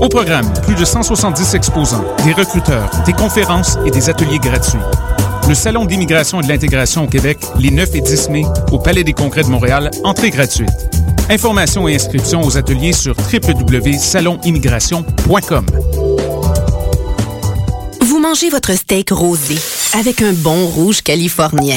Au programme, plus de 170 exposants, des recruteurs, des conférences et des ateliers gratuits. Le Salon d'immigration et de l'intégration au Québec, les 9 et 10 mai, au Palais des Congrès de Montréal, entrée gratuite. Informations et inscriptions aux ateliers sur www.salonimmigration.com. Vous mangez votre steak rosé avec un bon rouge californien.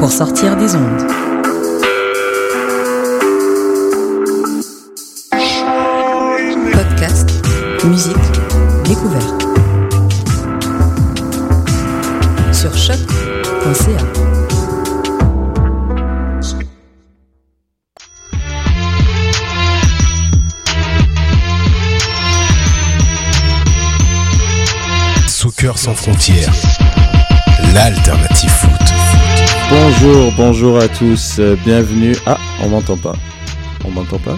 pour sortir des ondes. Podcast, musique, découverte. Sur choc.ca. Soccer sans frontières, l'alternative foot. Bonjour, bonjour à tous, euh, bienvenue. Ah, on m'entend pas. On m'entend pas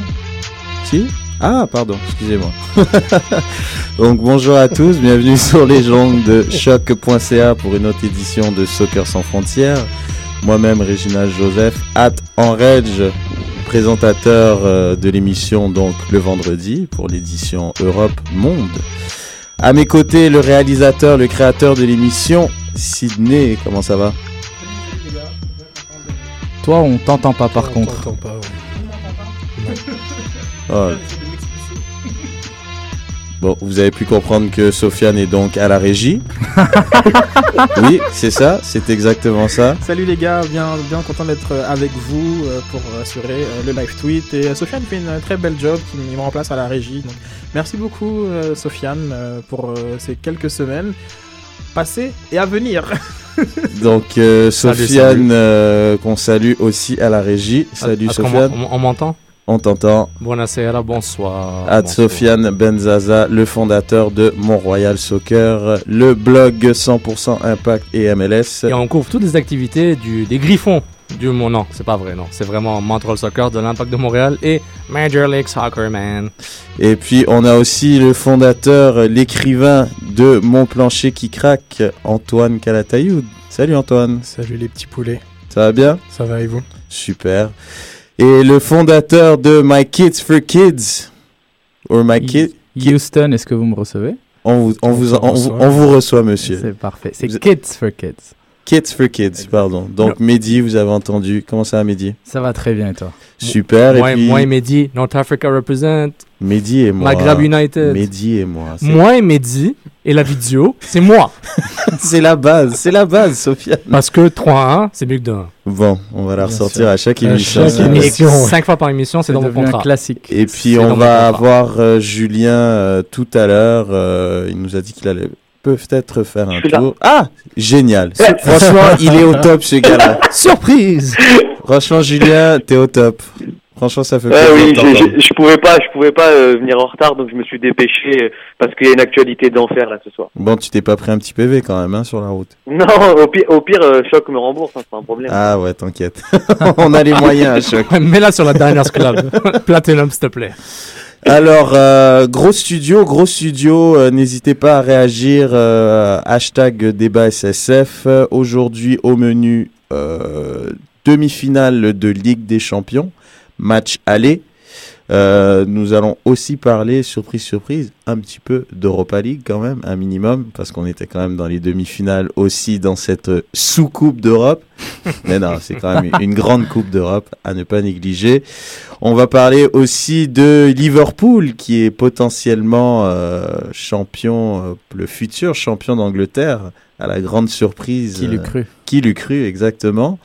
Si Ah, pardon, excusez-moi. Donc bonjour à tous, bienvenue sur les jambes de choc.ca pour une autre édition de Soccer sans frontières. Moi-même, Réginald Joseph, at Enrage, présentateur euh, de l'émission donc le vendredi pour l'édition Europe Monde. À mes côtés, le réalisateur, le créateur de l'émission, Sydney. Comment ça va? Toi, on t'entend pas par contre. t'entend pas, ouais. Oh. Bon, vous avez pu comprendre que Sofiane est donc à la régie. oui, c'est ça, c'est exactement ça. Salut les gars, bien, bien content d'être euh, avec vous euh, pour assurer euh, le live tweet. Et Sofiane fait une très belle job qui me remplace à la régie. Donc, merci beaucoup Sofiane pour ces quelques semaines passées et à venir. Donc euh, Sofiane, euh, qu'on salue aussi à la régie. Salut Est-ce Sofiane, On, on m'entend on t'entend. Buonasera, bonsoir. Ad bonsoir. Sofiane Benzaza, le fondateur de Mont-Royal Soccer, le blog 100% Impact et MLS. Et on couvre toutes les activités du, des Griffons. Du mon non, c'est pas vrai, non. C'est vraiment Montreal Soccer de l'Impact de Montréal et Major League Soccer, man. Et puis on a aussi le fondateur, l'écrivain de Mon plancher qui craque, Antoine Calatayoud. Salut Antoine, Salut les petits poulets, ça va bien? Ça va et vous? Super. Et le fondateur de My Kids for Kids, or My Kids, Houston, est-ce que vous me recevez? On vous, on vous, on vous, on vous reçoit monsieur. C'est parfait. C'est Kids for Kids. Kids for Kids, pardon. Donc Mehdi, vous avez entendu. Comment ça va Mehdi? Ça va très bien toi? Super. Moi, et puis moi et Mehdi, North Africa represent, Mehdi et moi. Maghreb United. Mehdi et moi. Moi et Mehdi, et la vidéo, c'est moi. C'est la base, c'est la base, Sofiane. Parce que 3-1, c'est mieux que 2-1. Bon, on va la Bien ressortir sûr. à chaque À émission. chaque. 5 fois par émission, c'est dans mon contrat. classique. Et puis on va avoir euh, Julien euh, tout à l'heure. euh, il nous a dit qu'il allait peut-être faire un tour. Ah, génial. Franchement, il est au top ce gars-là. Surprise Franchement, Julien, t'es au top. Franchement, ça fait Ouais, plaisir. oui, je, t'entendre. je, je pouvais pas, je pouvais pas euh, venir en retard, donc je me suis dépêché euh, parce qu'il y a une actualité d'enfer là ce soir. Bon, tu t'es pas pris un petit PV quand même hein, sur la route. Non, au pire, au pire, euh, choc me rembourse, hein, c'est pas un problème. Ah ouais, t'inquiète. on a les moyens choc. Mets-la sur la dernière club. Platinum, s'il te plaît. Alors, euh, gros studio, gros studio, euh, n'hésitez pas à réagir, euh, hashtag débat SSF. Aujourd'hui au menu, euh, demi-finale de Ligue des Champions, match aller. Euh, nous allons aussi parler, surprise, surprise, un petit peu d'Europa League quand même, un minimum, parce qu'on était quand même dans les demi-finales aussi dans cette sous-coupe d'Europe. Mais non, c'est quand même une grande coupe d'Europe à ne pas négliger. On va parler aussi de Liverpool, qui est potentiellement euh, champion, euh, le futur champion d'Angleterre, à la grande surprise. Qui l'eût euh, cru? Qui l'eût cru, exactement.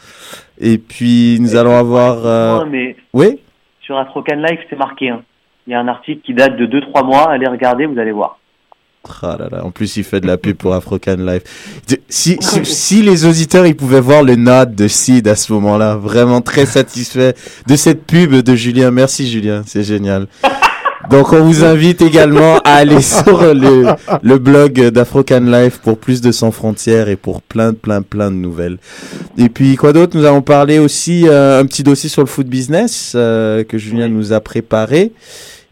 Et puis, nous allons avoir... euh, Ouais, mais Oui? Sur Astrocan Live, c'est marqué. hein. Il y a un article qui date de 2-3 mois. Allez regarder, vous allez voir. Ah là là, en plus il fait de la pub pour African Life. Si, si, si les auditeurs ils pouvaient voir le nod de Sid à ce moment-là, vraiment très satisfait de cette pub de Julien. Merci Julien, c'est génial. Donc on vous invite également à aller sur le, le blog d'Afrocan Life pour plus de sans frontières et pour plein plein plein de nouvelles. Et puis quoi d'autre? Nous allons parler aussi euh, un petit dossier sur le foot business euh, que Julien nous a préparé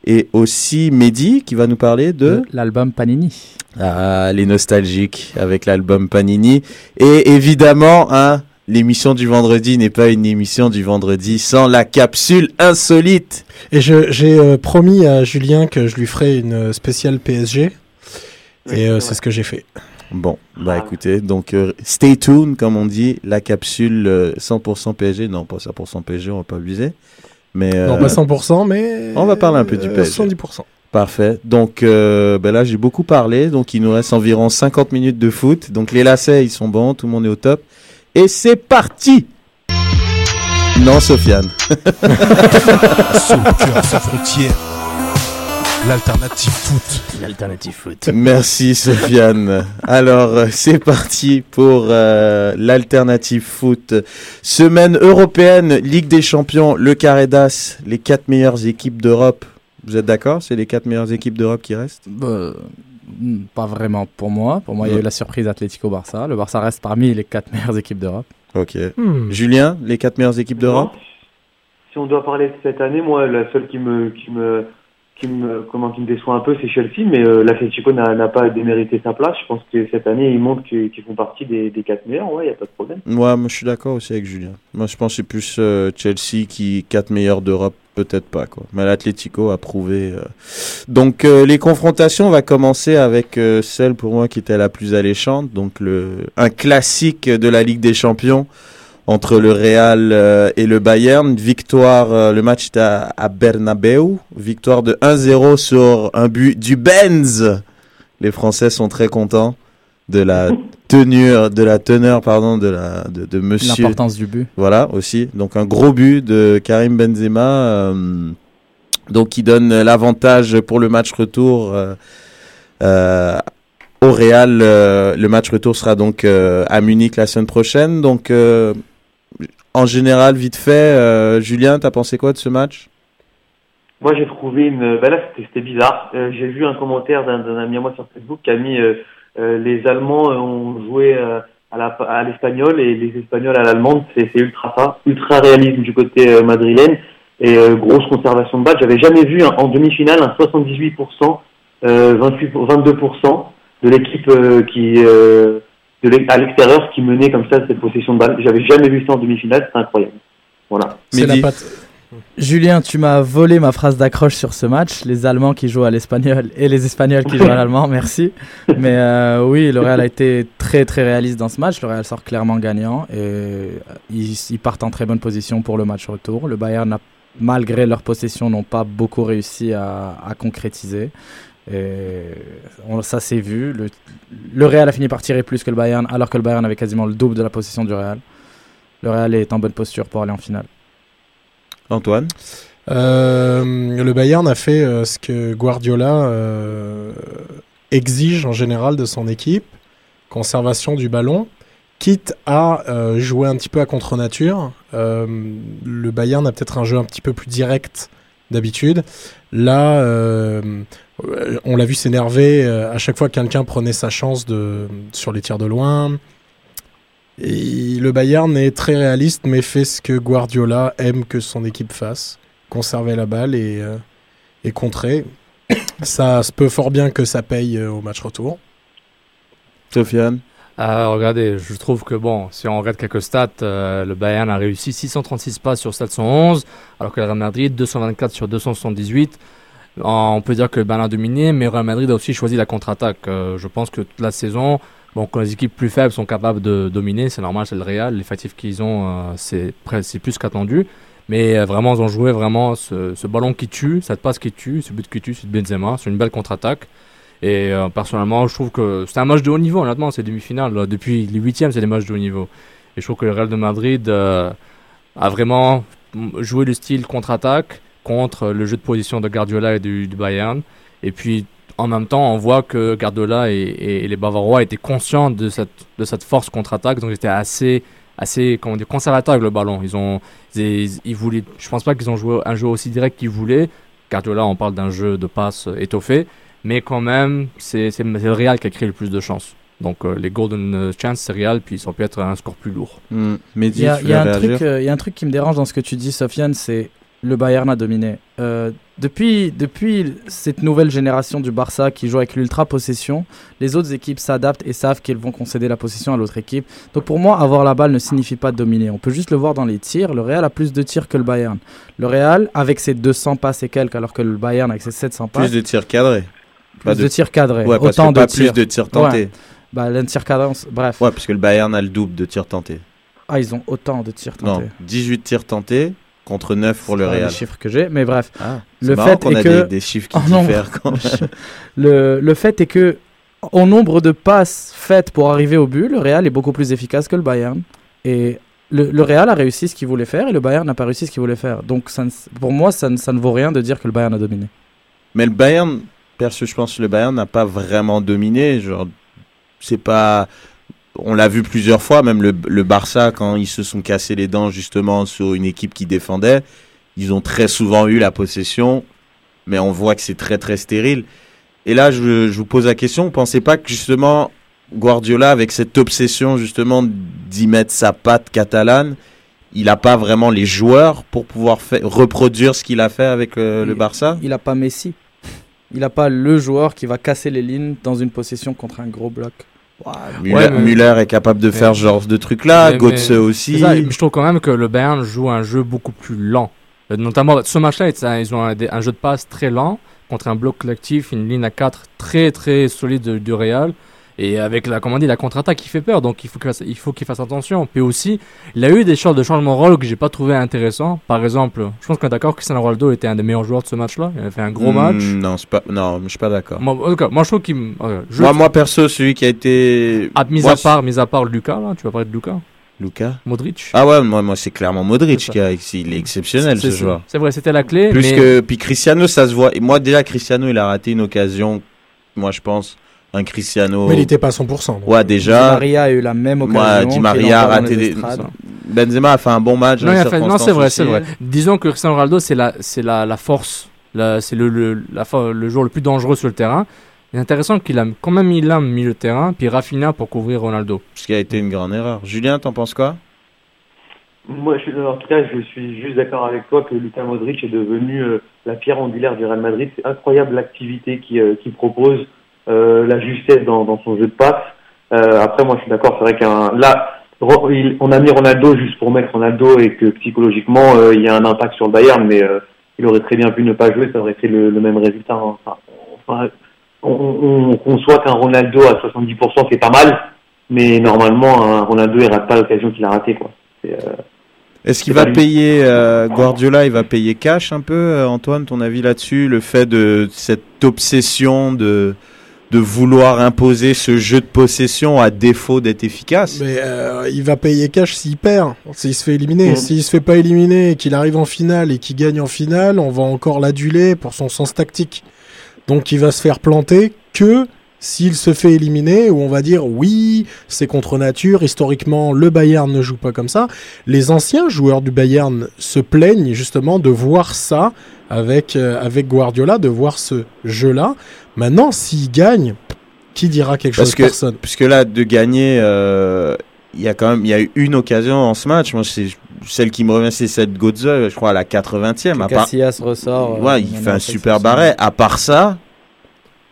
et aussi Mehdi qui va nous parler de l'album Panini. ah, les nostalgiques avec l'album Panini. Et évidemment, hein, l'émission du vendredi n'est pas une émission du vendredi sans la capsule insolite. Et j'ai euh, promis à Julien que je lui ferai une euh, spéciale PSG. Et euh, c'est ce que j'ai fait. Bon, bah écoutez, donc euh, stay tuned, comme on dit, la capsule euh, 100% PSG. Non, pas 100% PSG, on va pas abuser. Mais, Non, pas 100%, mais. On va parler un peu du PSG. 70%. Parfait. Donc euh, ben là, j'ai beaucoup parlé. Donc il nous reste environ 50 minutes de foot. Donc les lacets, ils sont bons. Tout le monde est au top. Et c'est parti Non, Sofiane. Soccer sans frontières. L'alternative foot. L'alternative foot. Merci, Sofiane. Alors, c'est parti pour euh, l'alternative foot. Semaine européenne, Ligue des Champions, le carré d'As, les quatre meilleures équipes d'Europe. Vous êtes d'accord? C'est les quatre meilleures équipes d'Europe qui restent? Bah, pas vraiment pour moi. Pour moi, il y a eu la surprise Atlético-Barça. Le Barça reste parmi les quatre meilleures équipes d'Europe. Ok. Hmm. Julien, les quatre meilleures équipes d'Europe? Si on doit parler de cette année, moi, la seule qui me, qui me, qui me, comment, qui me déçoit un peu, c'est Chelsea, mais euh, l'Atlético n'a pas démérité sa place. Je pense que cette année, ils montrent qu'ils qu'ils font partie des, des quatre meilleurs. Ouais, il n'y a pas de problème. Ouais, moi je suis d'accord aussi avec Julien. Moi je pense que c'est plus euh, Chelsea qui quatre meilleurs d'Europe, peut-être pas quoi. Mais l'Atlético a prouvé. euh. Donc euh, les confrontations, on va commencer avec euh, celle pour moi qui était la plus alléchante, donc le un classique de la Ligue des Champions entre le Real euh, et le Bayern. Victoire, euh, le match était à, à Bernabeu, victoire de 1-0 sur un but du Benz. Les Français sont très contents de la tenue, de la teneur, pardon, de la de, de Monsieur. L'importance du but. Voilà aussi. Donc un gros but de Karim Benzema, euh, donc qui donne l'avantage pour le match retour euh, euh, au Real. euh, le match retour sera donc euh, à Munich la semaine prochaine. Donc euh, en général, vite fait, euh, Julien, t'as pensé quoi de ce match? Moi, j'ai trouvé une. Ben là, c'était bizarre. Euh, j'ai vu un commentaire d'un ami à moi sur Facebook qui a mis les Allemands ont joué à l'espagnol et les Espagnols à l'allemande. C'est ultra ça, ultra réalisme du côté madrilène et grosse conservation de balle. J'avais jamais vu un- en demi-finale un 78%, euh, 28, 22% de l'équipe qui à l'extérieur qui menait comme ça cette possession de balle. J'avais jamais vu ça en demi-finale. C'est incroyable. Voilà. C'est la Mehdi. patte. Julien, tu m'as volé ma phrase d'accroche sur ce match. Les Allemands qui jouent à l'espagnol et les Espagnols qui jouent à l'allemand, merci. Mais euh, oui, le Real a été très très réaliste dans ce match. Le Real sort clairement gagnant et euh, ils, ils partent en très bonne position pour le match retour. Le Bayern, a, malgré leur possession, n'ont pas beaucoup réussi à, à concrétiser. Et on- ça s'est vu. Le, le Real a fini par tirer plus que le Bayern, alors que le Bayern avait quasiment le double de la possession du Real. Le Real est en bonne posture pour aller en finale. Antoine Euh, le Bayern a fait euh, ce que Guardiola euh, exige en général de son équipe, conservation du ballon, quitte à euh, jouer un petit peu à contre-nature. Euh, le Bayern a peut-être un jeu un petit peu plus direct d'habitude. Là, euh, on l'a vu s'énerver euh, à chaque fois que quelqu'un prenait sa chance de, sur les tirs de loin. Et le Bayern est très réaliste, mais fait ce que Guardiola aime que son équipe fasse conserver la balle et, euh, et contrer. Ça se peut fort bien que ça paye euh, au match retour. Sofiane Euh, regardez, je trouve que bon, si on regarde quelques stats, euh, le Bayern a réussi 636 passes sur 711, alors que le Real Madrid 224 sur 278. On peut dire que le a dominé, mais Real Madrid a aussi choisi la contre-attaque. Euh, je pense que toute la saison, bon, quand les équipes plus faibles sont capables de dominer, c'est normal, c'est le Real. L'effectif qu'ils ont, euh, c'est plus qu'attendu. Mais euh, vraiment, ils ont joué vraiment ce, ballon qui tue, cette passe qui tue, ce but qui tue, c'est Benzema. C'est une belle contre-attaque. Et personnellement, je trouve que c'est un match de haut niveau, honnêtement, c'est demi-finale. Depuis les huitièmes, c'est des matchs de haut niveau. Et je trouve que le Real de Madrid a vraiment joué le style contre-attaque contre le jeu de position de Guardiola et du, du Bayern. Et puis, en même temps, on voit que Guardiola et, les Bavarois étaient conscients de cette, de cette force contre-attaque, donc ils étaient assez, assez comment dire, conservateurs avec le ballon. Ils ont, ils, ils voulaient, je pense pas qu'ils ont joué un jeu aussi direct qu'ils voulaient. Guardiola, on parle d'un jeu de passe étoffé, mais quand même, c'est le Real qui a créé le plus de chances. Donc euh, les golden chances, c'est Real, puis ça peut être un score plus lourd. Hmm. Il y y truc, euh, il y a un truc qui me dérange dans ce que tu dis, Sofiane, c'est le Bayern a dominé. Euh, depuis, depuis cette nouvelle génération du Barça qui joue avec l'ultra possession, les autres équipes s'adaptent et savent qu'elles vont concéder la possession à l'autre équipe. Donc pour moi, avoir la balle ne signifie pas dominer. On peut juste le voir dans les tirs. Le Real a plus de tirs que le Bayern. Le Real, avec ses 200 passes et quelques, alors que le Bayern avec ses 700 passes, Plus de tirs cadrés. plus de, tirs cadrés. Ouais, parce Autant que de pas tirs. plus de tirs tentés. Ouais. Bah, le tir cadré, bref. Ouais, parce que le Bayern a le double de tirs tentés. Ah, ils ont autant de tirs Non, tentés. 18 tirs tentés contre 9 pour le Real. les chiffres que j'ai, mais bref. Ah, le fait qu'on est a que des- des chiffres qui Oh diffèrent quand même. le, le fait est que au nombre de passes faites pour arriver au but, le Real est beaucoup plus efficace que le Bayern. Et le, le Real a réussi ce qu'il voulait faire et le Bayern n'a pas réussi ce qu'il voulait faire. Donc ça ne- pour moi, ça ne, ça ne vaut rien de dire que le Bayern a dominé. Mais le Bayern, perso, je pense que le Bayern n'a pas vraiment dominé. Genre, c'est pas. On l'a vu plusieurs fois, même le, le Barça, quand ils se sont cassés les dents justement sur une équipe qui défendait, ils ont très souvent eu la possession, mais on voit que c'est très très stérile. Et là, je, je vous pose la question, vous pensez pas que justement Guardiola, avec cette obsession justement d'y mettre sa patte catalane, il n'a pas vraiment les joueurs pour pouvoir reproduire ce qu'il a fait avec euh, le Barça? Il n'a pas Messi. Il n'a pas le joueur qui va casser les lignes dans une possession contre un gros bloc. Müller, Ouais, mais- Müller est capable de mais- faire ce genre de trucs-là, Mais- Götze mais- aussi. ça, je trouve quand même que le Bayern joue un jeu beaucoup plus lent. Euh, Notamment, ce match-là, ils ont un, un jeu de passe très lent contre un bloc collectif, une ligne à 4 très très solide de- du Real. Et avec la, comment on dit, la contre-attaque qui fait peur, donc il faut qu'il fasse, il faut qu'il fasse attention. Puis aussi, il a eu des sortes de changements de rôle que j'ai pas trouvé intéressants. Par exemple, je pense qu'on est d'accord que Cristiano Ronaldo était un des meilleurs joueurs de ce match-là. Il a fait un gros Hmm, match. Non, c'est pas, non, je suis pas d'accord. Moi, en tout cas, moi, je trouve qu'il. euh, je- Moi, moi, perso, celui qui a été. Ah, mis Moi, à part, mis à part Lucas, là, tu vas parler de Lucas. Lucas Modric. Ah ouais, moi, moi c'est clairement Modric qui a, il est exceptionnel C'est- ce joueur. C'est vrai, c'était la clé. Plus mais... que puis Cristiano, ça se voit. Et moi déjà Cristiano, il a raté une occasion. Moi, je pense un Cristiano. Mais il n'était pas à 100%. donc. Ouais, Di déjà. Maria a eu la même occasion. Moi, Di Maria a raté des. Benzema a fait un bon match. Non, dans il les a fait- non, c'est vrai, c'est vrai. Disons que Cristiano Ronaldo, c'est la, c'est la, la force, la- c'est le, le, la, le joueur le plus dangereux sur le terrain. C'est intéressant qu'il a quand même mis l'âme milieu de terrain, puis Rafinha pour couvrir Ronaldo. Ce qui a été une grande erreur. Julien, t'en penses quoi? Moi, je, suis- en tout cas, je suis juste d'accord avec toi que Luka Modric est devenu euh, la pierre angulaire du Real Madrid. C'est incroyable l'activité qu'il euh, qu'il propose, euh, la justesse dans, dans son jeu de passe. Euh, après, moi, je suis d'accord. C'est vrai qu'un là, il- on a mis Ronaldo juste pour mettre Ronaldo et que psychologiquement, euh, il y a un impact sur le Bayern, mais il aurait très bien pu ne pas jouer, ça aurait fait le, le même résultat. hein. Enfin, on, on, on conçoit qu'un Ronaldo à 70%, c'est pas mal, mais normalement, un Ronaldo, il rate pas l'occasion qu'il a raté, quoi. C'est, Est-ce qu'il va payer euh, Guardiola Il va payer cash un peu, Antoine, ton avis là-dessus Le fait de cette obsession de de vouloir imposer ce jeu de possession à défaut d'être efficace. Mais euh, il va payer cash s'il perd, s'il se fait éliminer. Mhm. S'il se fait pas éliminer et qu'il arrive en finale et qu'il gagne en finale, on va encore l'aduler pour son sens tactique. Donc il va se faire planter que s'il se fait éliminer, où on va dire oui, c'est contre nature, historiquement le Bayern ne joue pas comme ça. Les anciens joueurs du Bayern se plaignent justement de voir ça avec, euh, avec Guardiola, de voir ce jeu-là. Maintenant, s'il gagne, qui dira quelque Parce chose? que, Personne. puisque là, de gagner, euh, il y a quand même il y a eu une occasion en ce match. Moi, c'est celle qui me revient, c'est cette Götze, je crois, à la 80e. À part, Casillas ressort. euh, ouais, il maintenant, fait un super barret. À part ça,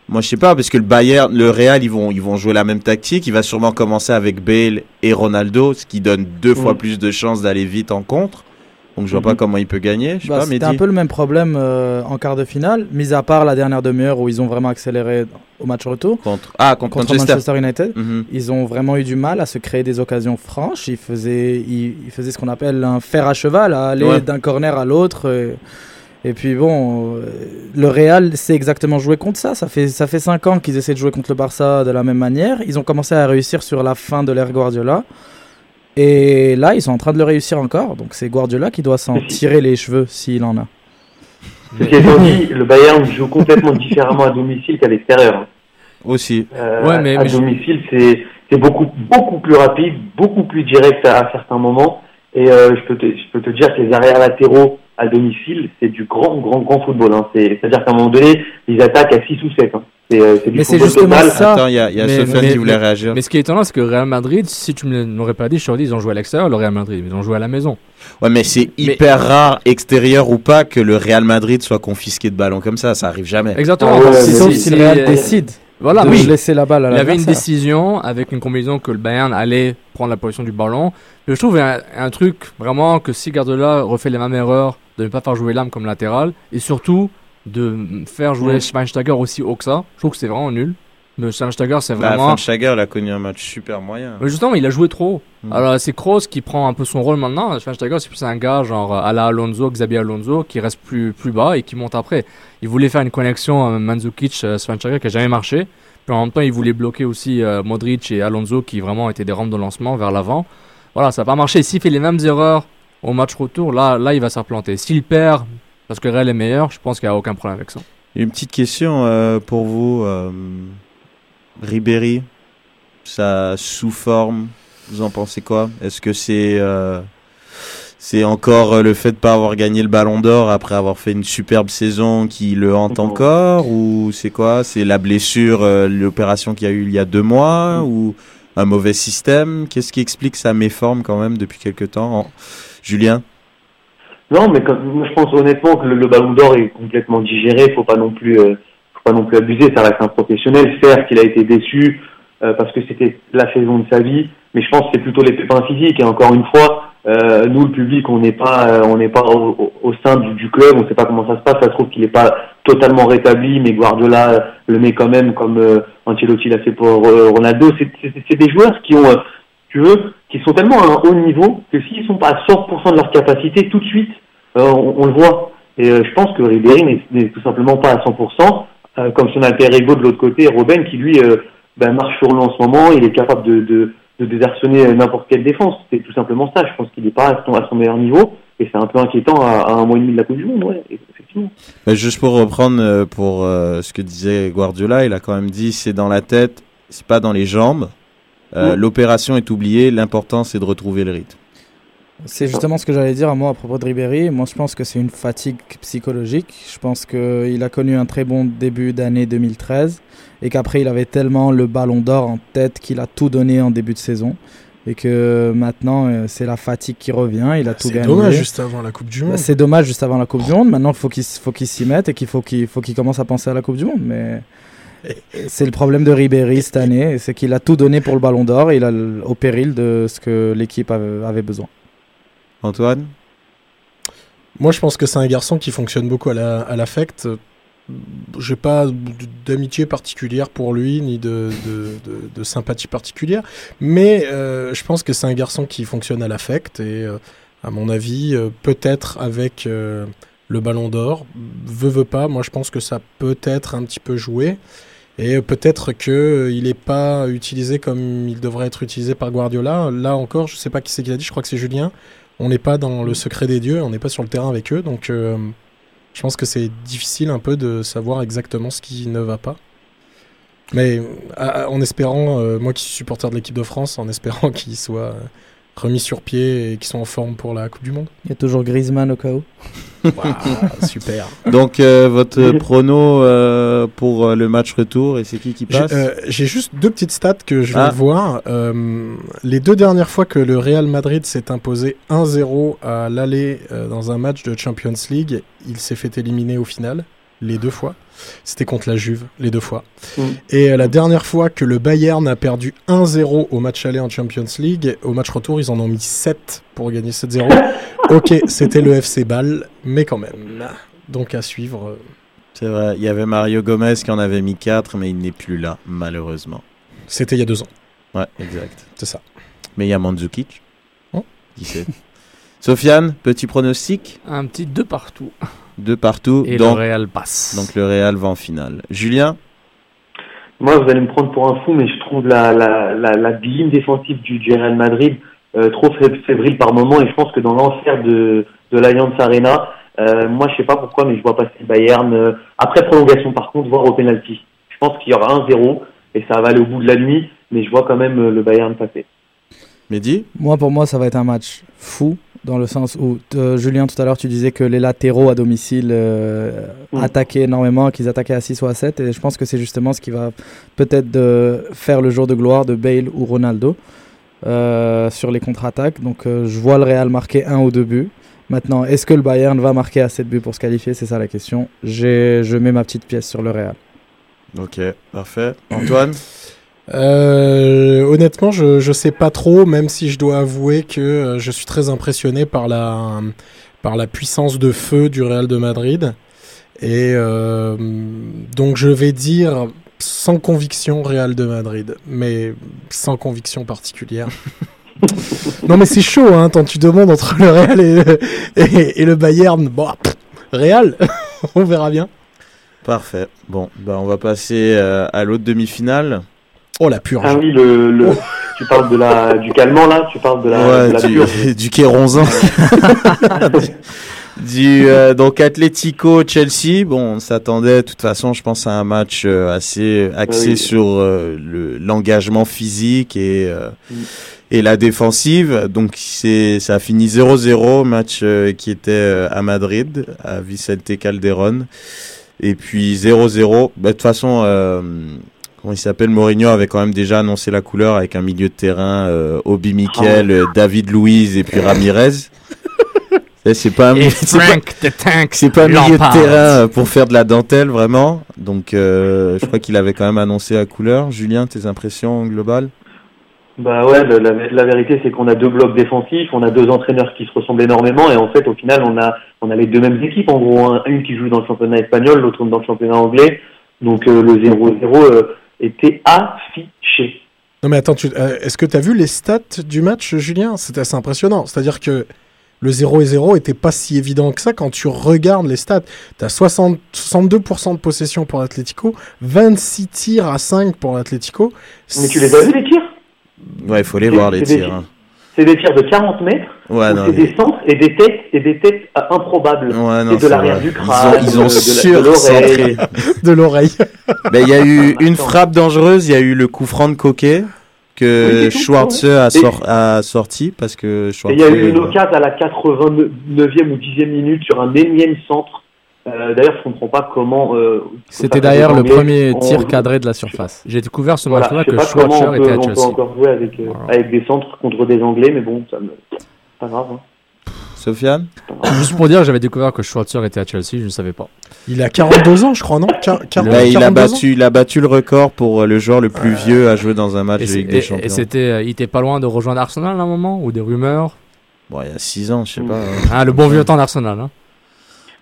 Moi, je sais pas, parce que le Bayern, le Real, ils vont, ils vont jouer la même tactique. Il va sûrement commencer avec Bale et Ronaldo, ce qui donne deux fois Mm. plus de chances d'aller vite en contre. Donc, je vois pas comment il peut gagner. Bah, C'était un peu le même problème euh, en quart de finale, mis à part la dernière demi-heure où ils ont vraiment accéléré au match retour. Contre, ah, contre, Contre Manchester. Manchester United, Mhm. ils ont vraiment eu du mal à se créer des occasions franches. Ils faisaient, ils, ils faisaient ce qu'on appelle un fer à cheval, à aller Ouais. d'un corner à l'autre. Et, et puis bon, euh, le Real sait exactement jouer contre ça. Ça fait, ça fait 5 ans qu'ils essaient de jouer contre le Barça de la même manière. Ils ont commencé à réussir sur la fin de l'ère Guardiola. Et là, ils sont en train de le réussir encore. Donc c'est Guardiola qui doit s'en tirer les cheveux s'il en a. Ceci étant dit, le Bayern joue complètement différemment à domicile qu'à l'extérieur. Aussi. Euh, Ouais, mais- à mais domicile, c'est c'est beaucoup beaucoup plus rapide, beaucoup plus direct à, à certains moments. Et euh, je peux te je peux te dire que les arrières latéraux à domicile, c'est du grand grand grand football. Hein. C'est c'est à dire qu'à un moment donné, ils attaquent à 6 ou 7 hein. C'est euh, Mais c'est justement total. ça. Attends, il y a, il y a Mais- Sofiane mais- qui voulait mais- réagir. Mais ce qui est étonnant, c'est que Real Madrid, si tu me l'aurais pas dit, je t'aurais dit ils ont joué à l'extérieur, le Real Madrid, ils ont joué à la maison. Ouais, mais c'est hyper rare, extérieur ou pas, que le Real Madrid soit confisqué de ballon comme ça. Ça arrive jamais. Exactement. Ah ouais, Si- le Real euh, décide Voilà, de oui. laisser la balle à Il y avait une décision avec une combinaison que le Bayern allait prendre la position du ballon. Mais je trouve un, un truc vraiment que si Guardiola refait les mêmes erreurs de ne pas faire jouer l'âme comme latéral et surtout de faire jouer Mm. Schweinsteiger aussi haut que ça, je trouve que c'est vraiment nul. Mais Schweinsteiger, c'est Bah, vraiment. Schweinsteiger, il a connu un match super moyen. Mais justement, il a joué trop. Mm. Alors, c'est Kroos qui prend un peu son rôle maintenant. Schweinsteiger, c'est plus un gars genre à la Alonso, Xabi Alonso, qui reste plus, plus bas et qui monte après. Il voulait faire une connexion euh, Mandzukic-Schweinsteiger qui a jamais marché. Puis en même temps, il voulait bloquer aussi euh, Modric et Alonso qui vraiment étaient des rampes de lancement vers l'avant. Voilà, ça n'a pas marché. S'il fait les mêmes erreurs au match retour, là, là il va se replanter. S'il perd, parce que le Real est meilleur, je pense qu'il n'y a aucun problème avec ça. Une petite question euh, pour vous. euh, Ribéry, ça sous forme, vous en pensez quoi? Est-ce que c'est euh, c'est encore euh, le fait de pas avoir gagné le Ballon d'Or après avoir fait une superbe saison qui le hante encore. ou c'est quoi? C'est la blessure, euh, l'opération qu'il y a eu il y a deux mois ou un mauvais système? Qu'est-ce qui explique sa méforme quand même depuis quelques temps? En- Julien? Non, mais moi, je pense honnêtement que le, le Ballon d'Or est complètement digéré. Faut pas non plus, euh, pas non plus abuser. Ça reste un professionnel. Certes, il a été déçu euh, parce que c'était la saison de sa vie, mais je pense que c'est plutôt les pépins physiques. Et encore une fois, euh, nous, le public, on n'est pas, euh, on n'est pas au, au- sein du, du club. On sait pas comment ça se passe. Ça se trouve qu'il n'est pas totalement rétabli, mais Guardiola le met quand même comme euh, Ancelotti l'a fait pour euh, Ronaldo. C'est- des joueurs qui ont, euh, tu veux, qui sont tellement à un haut niveau que s'ils sont pas à 100% de leur capacité tout de suite, on, on le voit. Et je pense que Ribéry n'est tout simplement pas à 100%, euh, comme son alter ego de l'autre côté, Robben, qui lui euh, ben, marche sur l'eau en ce moment, il est capable de, de, de désarçonner n'importe quelle défense. C'est tout simplement ça. Je pense qu'il n'est pas à son, à son meilleur niveau, et c'est un peu inquiétant à, à un mois et demi de la Coupe du Monde, ouais, effectivement. Juste pour reprendre euh, pour euh, ce que disait Guardiola, il a quand même dit c'est dans la tête, c'est pas dans les jambes. Euh, Mm. L'opération est oubliée, l'important c'est de retrouver le rythme. C'est justement ce que j'allais dire à moi à propos de Ribéry. Moi, je pense que c'est une fatigue psychologique. Je pense qu'il a connu un très bon début d'année 2013 et qu'après, il avait tellement le ballon d'or en tête qu'il a tout donné en début de saison. Et que maintenant, euh, c'est la fatigue qui revient. Il a tout C'est gagné. dommage juste avant la Coupe du Bah, Monde. C'est dommage juste avant la Coupe du Monde. Maintenant, il faut qu'il faut qu'il s'y mette et qu'il faut qu'il faut qu'il commence à penser à la Coupe du Monde. Mais c'est le problème de Ribéry cette année, c'est qu'il a tout donné pour le Ballon d'Or et il a au péril de ce que l'équipe avait besoin. Antoine Moi, je pense que c'est un garçon qui fonctionne beaucoup à la- l'affect. J'ai pas d'amitié particulière pour lui, ni de, de, sympathie particulière. Mais euh, je pense que c'est un garçon qui fonctionne à l'affect. Et euh, à mon avis, euh, peut-être avec le ballon d'or, veut, veut pas, moi je pense que ça peut être un petit peu joué. Et peut-être qu'il n'est pas utilisé comme il devrait être utilisé par Guardiola. Là encore, je sais pas qui c'est qui l'a dit, je crois que c'est Julien on n'est pas dans le secret des dieux, on n'est pas sur le terrain avec eux, donc euh, je pense que c'est difficile un peu de savoir exactement ce qui ne va pas. Mais euh, en espérant, euh, moi qui suis supporter de l'équipe de France, en espérant qu'ils soient euh, remis sur pied et qu'ils sont en forme pour la Coupe du Monde. Il y a toujours Griezmann au cas où. Super. Donc euh, votre prono euh, pour euh, le match retour et c'est qui qui J'ai passe euh, j'ai juste deux petites stats que je viens Ah. de voir. Euh, les deux dernières fois que le Real Madrid s'est imposé 1-0 à l'aller euh, dans un match de Champions League, il s'est fait éliminer au final. les deux fois. C'était contre la Juve, les deux fois. Mm. Et euh, la dernière fois que le Bayern a perdu 1-0 au match aller en Champions League, au match retour, ils en ont mis 7 pour gagner 7-0. ok, c'était le FC Ball, mais quand même. Donc à suivre. euh, C'est vrai, il y avait Mario Gomez qui en avait mis 4, mais il n'est plus là, malheureusement. C'était il y a deux ans. Ouais, exact. C'est ça. Mais il y a Mandzukic. Oh. Sait? Sofiane, petit pronostic? Un petit deux partout. Deux partout. Et donc, le Real passe. donc le Real va en finale. Julien Moi, vous allez me prendre pour un fou, mais je trouve la, la, la, la ligne défensive du, du Real Madrid euh, trop fé- fébrile par moment, et je pense que dans l'enfer de, de l'Allianz Arena, euh, moi, je sais pas pourquoi, mais je vois passer le Bayern euh, après prolongation, par contre, voire au penalty. Je pense qu'il y aura un 0 et ça va aller au bout de la nuit, mais je vois quand même euh, le Bayern passer. Mehdi Moi, pour moi, ça va être un match fou, dans le sens où, euh, Julien, tout à l'heure, tu disais que les latéraux à domicile euh, Mm. attaquaient énormément, qu'ils attaquaient à 6 ou à 7, et je pense que c'est justement ce qui va peut-être faire le jour de gloire de Bale ou Ronaldo euh, sur les contre-attaques. Donc, je vois le Real marquer un ou deux buts. Maintenant, est-ce que le Bayern va marquer à 7 buts pour se qualifier? C'est ça la question. Je mets ma petite pièce sur le Real. Ok, parfait. Antoine? Euh, honnêtement, je, je sais pas trop, même si je dois avouer que euh, je suis très impressionné par la, par la puissance de feu du Real de Madrid. Et euh, donc je vais dire sans conviction Real de Madrid, mais sans conviction particulière. non mais c'est chaud, hein, tant tu demandes entre le Real et, et, et le Bayern. Bon, pff, Real, on verra bien. Parfait. Bon, bah on va passer euh, à l'autre demi-finale. Oh la purge. Ah oui, le, le, tu parles de la, du calmant là, tu parles de la, Ouais, de la du, purge. du Kéronzin. du euh, donc Atlético Chelsea bon on s'attendait de toute façon je pense à un match euh, assez axé Oui. sur euh, le l'engagement physique et euh, Mm. et la défensive donc c'est ça a fini 0-0 match euh, qui était euh, à Madrid à Vicente Calderón et puis 0-0 bah, de toute façon euh, comment il s'appelle Mourinho avait quand même déjà annoncé la couleur avec un milieu de terrain euh, Obi Mikel, euh, David Luiz et puis Ramirez. C'est pas un Et c'est pas- Frank the Tank. c'est pas un milieu de terrain euh, pour faire de la dentelle vraiment. Donc euh, je crois qu'il avait quand même annoncé la couleur. Julien, tes impressions globales? Bah ouais, la, la- la vérité c'est qu'on a deux blocs défensifs, on a deux entraîneurs qui se ressemblent énormément et en fait au final on a on a les deux mêmes équipes en gros, hein. une qui joue dans le championnat espagnol, l'autre dans le championnat anglais. Donc euh, le 0-0 euh, était affiché. Non mais attends, euh, est-ce que tu as vu les stats du match, Julien? C'était assez impressionnant. C'est-à-dire que le 0 et 0 était pas si évident que ça quand tu regardes les stats. Tu as 60, 62% de possession pour l'Atlético, 26 tirs à 5 pour l'Atlético. Mais tu les as vus les tirs? Ouais, il faut les voir les des- tirs. hein. C'est des tirs de 40 mètres, Ouais, c'est mais- des centres et des têtes et des têtes euh, improbables. Ouais, non, c'est de l'arrière du crâne, Ils ont, ils ont de, l'oreille. de l'oreille. Ben, il y a eu une frappe dangereuse, il y a eu le coup franc de Coquet que Oui, ouais. a, Et- sor- a sorti parce que Et Schwarze. il y a eu une occasion à la 89e ou 10e minute sur un énième centre. Euh, D'ailleurs, je comprends pas comment. euh, C'était les le premier tir cadré de la surface. J'ai découvert ce Voilà, match-là que pas comment Schwarzer on était à on peut Chelsea. encore jouer avec, euh, Voilà. avec des centres contre des Anglais, mais bon, ça me. Pas grave. Hein. Sofiane Juste pour dire, j'avais découvert que Schwarzer était à Chelsea, je ne savais pas. Il a 42 ans, je crois, non? Quar- 40, Là, il, a 42 ans battu, il a battu le record pour euh, le joueur le plus vieux à jouer dans un match Et de Ligue et- des et Champions. c'était, euh, il était pas loin de rejoindre Arsenal à un moment, ou des rumeurs? Bon, il y a 6 ans, je sais pas. hein. Ah, le bon vieux temps d'Arsenal. Hein.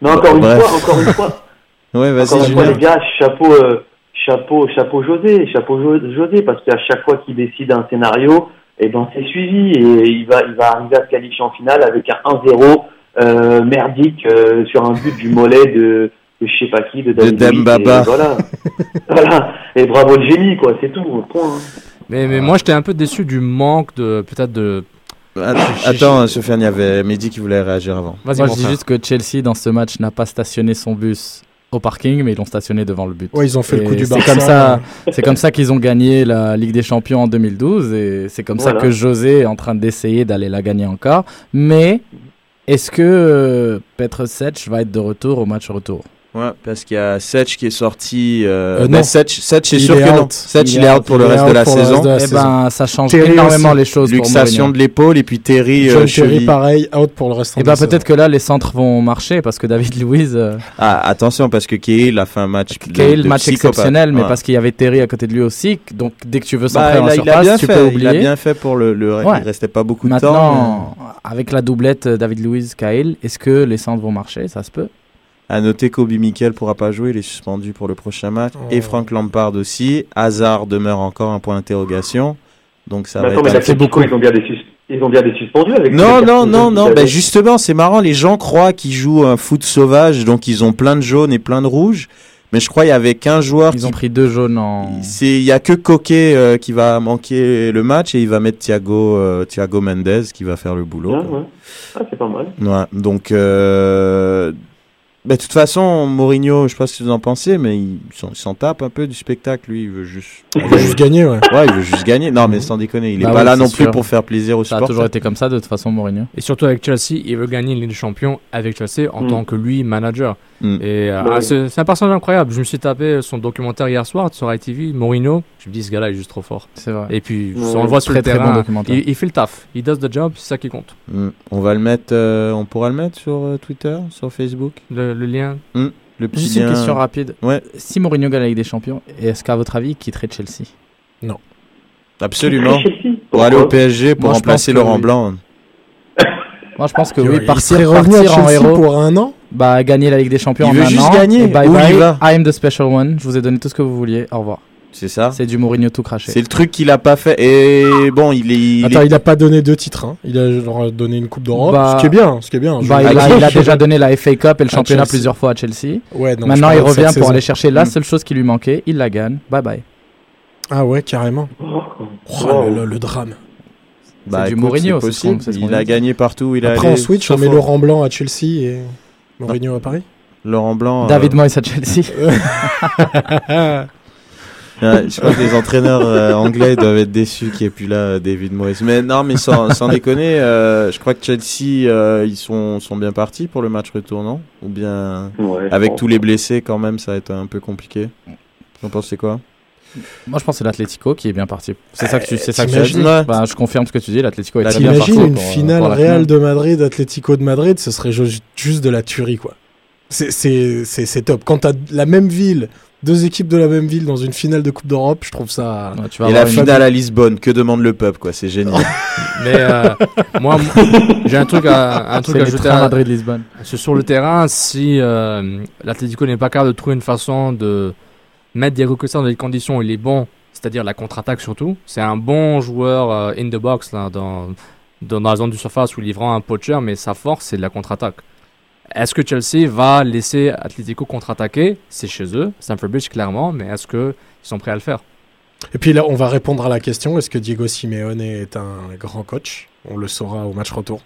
Non, encore une Bref. fois, encore une fois, Ouais, encore vas-y, une fois, Julien. les gars, chapeau, euh, chapeau, chapeau José, chapeau Jo- José, parce qu'à chaque fois qu'il décide un scénario, et ben c'est suivi et il va, il va arriver à se qualifier en finale avec un 1-0 euh, merdique euh, sur un but du mollet de, de je sais pas qui, de David Dembaba. et Voilà, voilà. Et bravo le génie, quoi, c'est tout. Point. hein. Mais, mais moi, j'étais un peu déçu du manque de, peut-être de. Att- Attends, Sofiane, il y avait Mehdi qui voulait réagir avant. Vas-y, Moi, je dis juste que Chelsea, dans ce match, n'a pas stationné son bus au parking, mais ils l'ont stationné devant le but. Ouais, ils ont fait le coup du c'est Barça. comme ça, c'est comme ça qu'ils ont gagné la Ligue des Champions en 2012 et c'est comme Voilà. ça que José est en train d'essayer d'aller la gagner encore. Mais est-ce que euh, Petr Sech va être de retour au match retour? Ouais, parce qu'il y a Setch qui est sorti. Euh, Euh, bah, non. Setch, Setch, c'est Il sûr est que non. out. Setch, Il il est out. pour le reste out de la pour le reste saison. de la Eh ben, ça change Terry énormément aussi. les choses Luxation de l'épaule et puis Terry. John euh, Terry, pareil, out pour le restant Et de bah la saison. peut-être que là les centres vont marcher parce que David Luiz, euh, Ah, attention, parce que Cahill a fait un match. de- Cahill, de match psychopathe. exceptionnel, mais Ouais. parce qu'il y avait Terry à côté de lui aussi. Donc dès que tu veux Bah, centrer en il, a, il a surface, bien tu fait, peux il a oublier. bien fait pour le. le Ouais. Il restait pas beaucoup de temps. Maintenant, avec la doublette David Luiz, Cahill, est-ce que les centres vont marcher? Ça se peut. À noter qu'Obi Mikel pourra pas jouer, il est suspendu pour le prochain match. Oh. Et Frank Lampard aussi. Hazard demeure encore un point d'interrogation. Donc ça Mais va attends, mais être. l'Atlético, ils ont bien des, ils ont bien des suspendus avec. Non, non, non, jaunes non. Ben justement, c'est marrant. Les gens croient qu'ils jouent un foot sauvage, donc ils ont plein de jaunes et plein de rouges. Mais je crois qu'il y avait qu'un joueur. Ils qui- ont pris deux jaunes en. C'est il y a que Coquet euh, qui va manquer le match et il va mettre Thiago euh, Thiago Mendes qui va faire le boulot. Ouais, quoi. ouais. Ah, c'est pas mal. Ouais, donc euh, de toute façon Mourinho, je sais pas ce que vous en pensez, mais il s'en- il s'en tape un peu du spectacle. Lui, il veut juste. Il veut juste gagner, ouais. Ouais, il veut juste gagner. Non, mais sans déconner, il est Bah pas là c'est non plus pour faire plaisir aux Ça a supporters. toujours été comme ça de toute façon, Mourinho. Et surtout avec Chelsea, il veut gagner une Ligue des Champions avec Chelsea en Mm. tant que lui manager. Mm. Et euh, Bah ah, c'est un personnage incroyable. Je me suis tapé son documentaire hier soir sur ITV, Mourinho. Je me dis, ce gars-là est juste trop fort. C'est vrai. Et puis, Ouais. on le voit sur Très, le très bon terrain. documentaire. il, il fait le taf. Il does the job, c'est ça qui compte. Mm. On va le mettre, euh, on pourra le mettre sur euh, Twitter, sur Facebook? Le, le lien. Le petit Juste une question rapide. Ouais. Si Mourinho gagne la Ligue des Champions, est-ce qu'à votre avis, il quitterait Chelsea? Absolument. Chelsea, Pour aller au PSG pour Moi, remplacer Laurent oui. Blanc. Moi, je pense que Il- oui. il Partir, à partir en Chelsea héros. pour un an? Bah, gagner la Ligue des Champions Il en veut un juste an, gagner. et bye Où il bye. va? I am the special one. Je vous ai donné tout ce que vous vouliez. Au revoir. C'est ça. C'est du Mourinho tout craché. C'est le truc qu'il a pas fait. Et bon, il est. il Attends, est- il a pas donné deux titres. Hein. Il a genre donné une Coupe d'Europe, Bah- ce qui est bien. Ce qui est bien. Bah, il, a, Ah, il a je- déjà donné la FA Cup et le À championnat Chelsea. plusieurs fois à Chelsea. Ouais, non, Maintenant, il revient pour saison. aller chercher la Mm. seule chose qui lui manquait. Il la gagne. Bye bye. Ah ouais, carrément. Oh, Oh, wow. le, le- le drame. Bah, du écoute, Mourinho, c'est possible. ce Il a gagné partout il a Après, on switch, on met Laurent Blanc à Chelsea et Mourinho à Paris. Laurent Blanc. euh, David Moyes à Chelsea. Ouais, je crois que les entraîneurs euh, anglais doivent être déçus qu'il n'y ait plus là euh, David Moyes. Mais non, mais sans, sans déconner, euh, je crois que Chelsea, euh, ils sont, sont bien partis pour le match retour, non? Ou bien Ouais, avec tous les blessés, quand même, ça va être un peu compliqué. Vous en pensez quoi? Moi, je pense que c'est l'Atlético qui est bien parti. C'est ça que tu, c'est ça que tu as dit. t'imagines, ouais. Bah, je confirme ce que tu dis. L'Atlético est très bien parti. T'imagines une pour, finale pour Real de Madrid, Atlético de Madrid, ce serait ju- juste de la tuerie, quoi. C'est- C'est c'est- c'est top. Quand t'as la même ville, deux équipes de la même ville dans une finale de Coupe d'Europe, je trouve ça. Ouais, tu vas Et la finale à Lisbonne, que demande le peuple, quoi C'est génial. Mais euh, moi, j'ai un truc à, un truc C'est à ajouter à- Madrid-Lisbonne. C'est sur le terrain, si euh, l'Atlético n'est pas capable de trouver une façon de mettre Diego Costa dans des conditions où il est bon, c'est-à-dire la contre-attaque surtout, c'est un bon joueur euh, in the box là, dans, dans la zone du surface où il est vraiment un poacher, mais sa force c'est de la contre-attaque. Est-ce que Chelsea va laisser Atlético contre-attaquer? C'est chez eux, Stamford Bridge clairement, mais est-ce qu'ils sont prêts à le faire? Et puis là, on va répondre à la question est-ce que Diego Simeone est un grand coach? On le saura au match retour.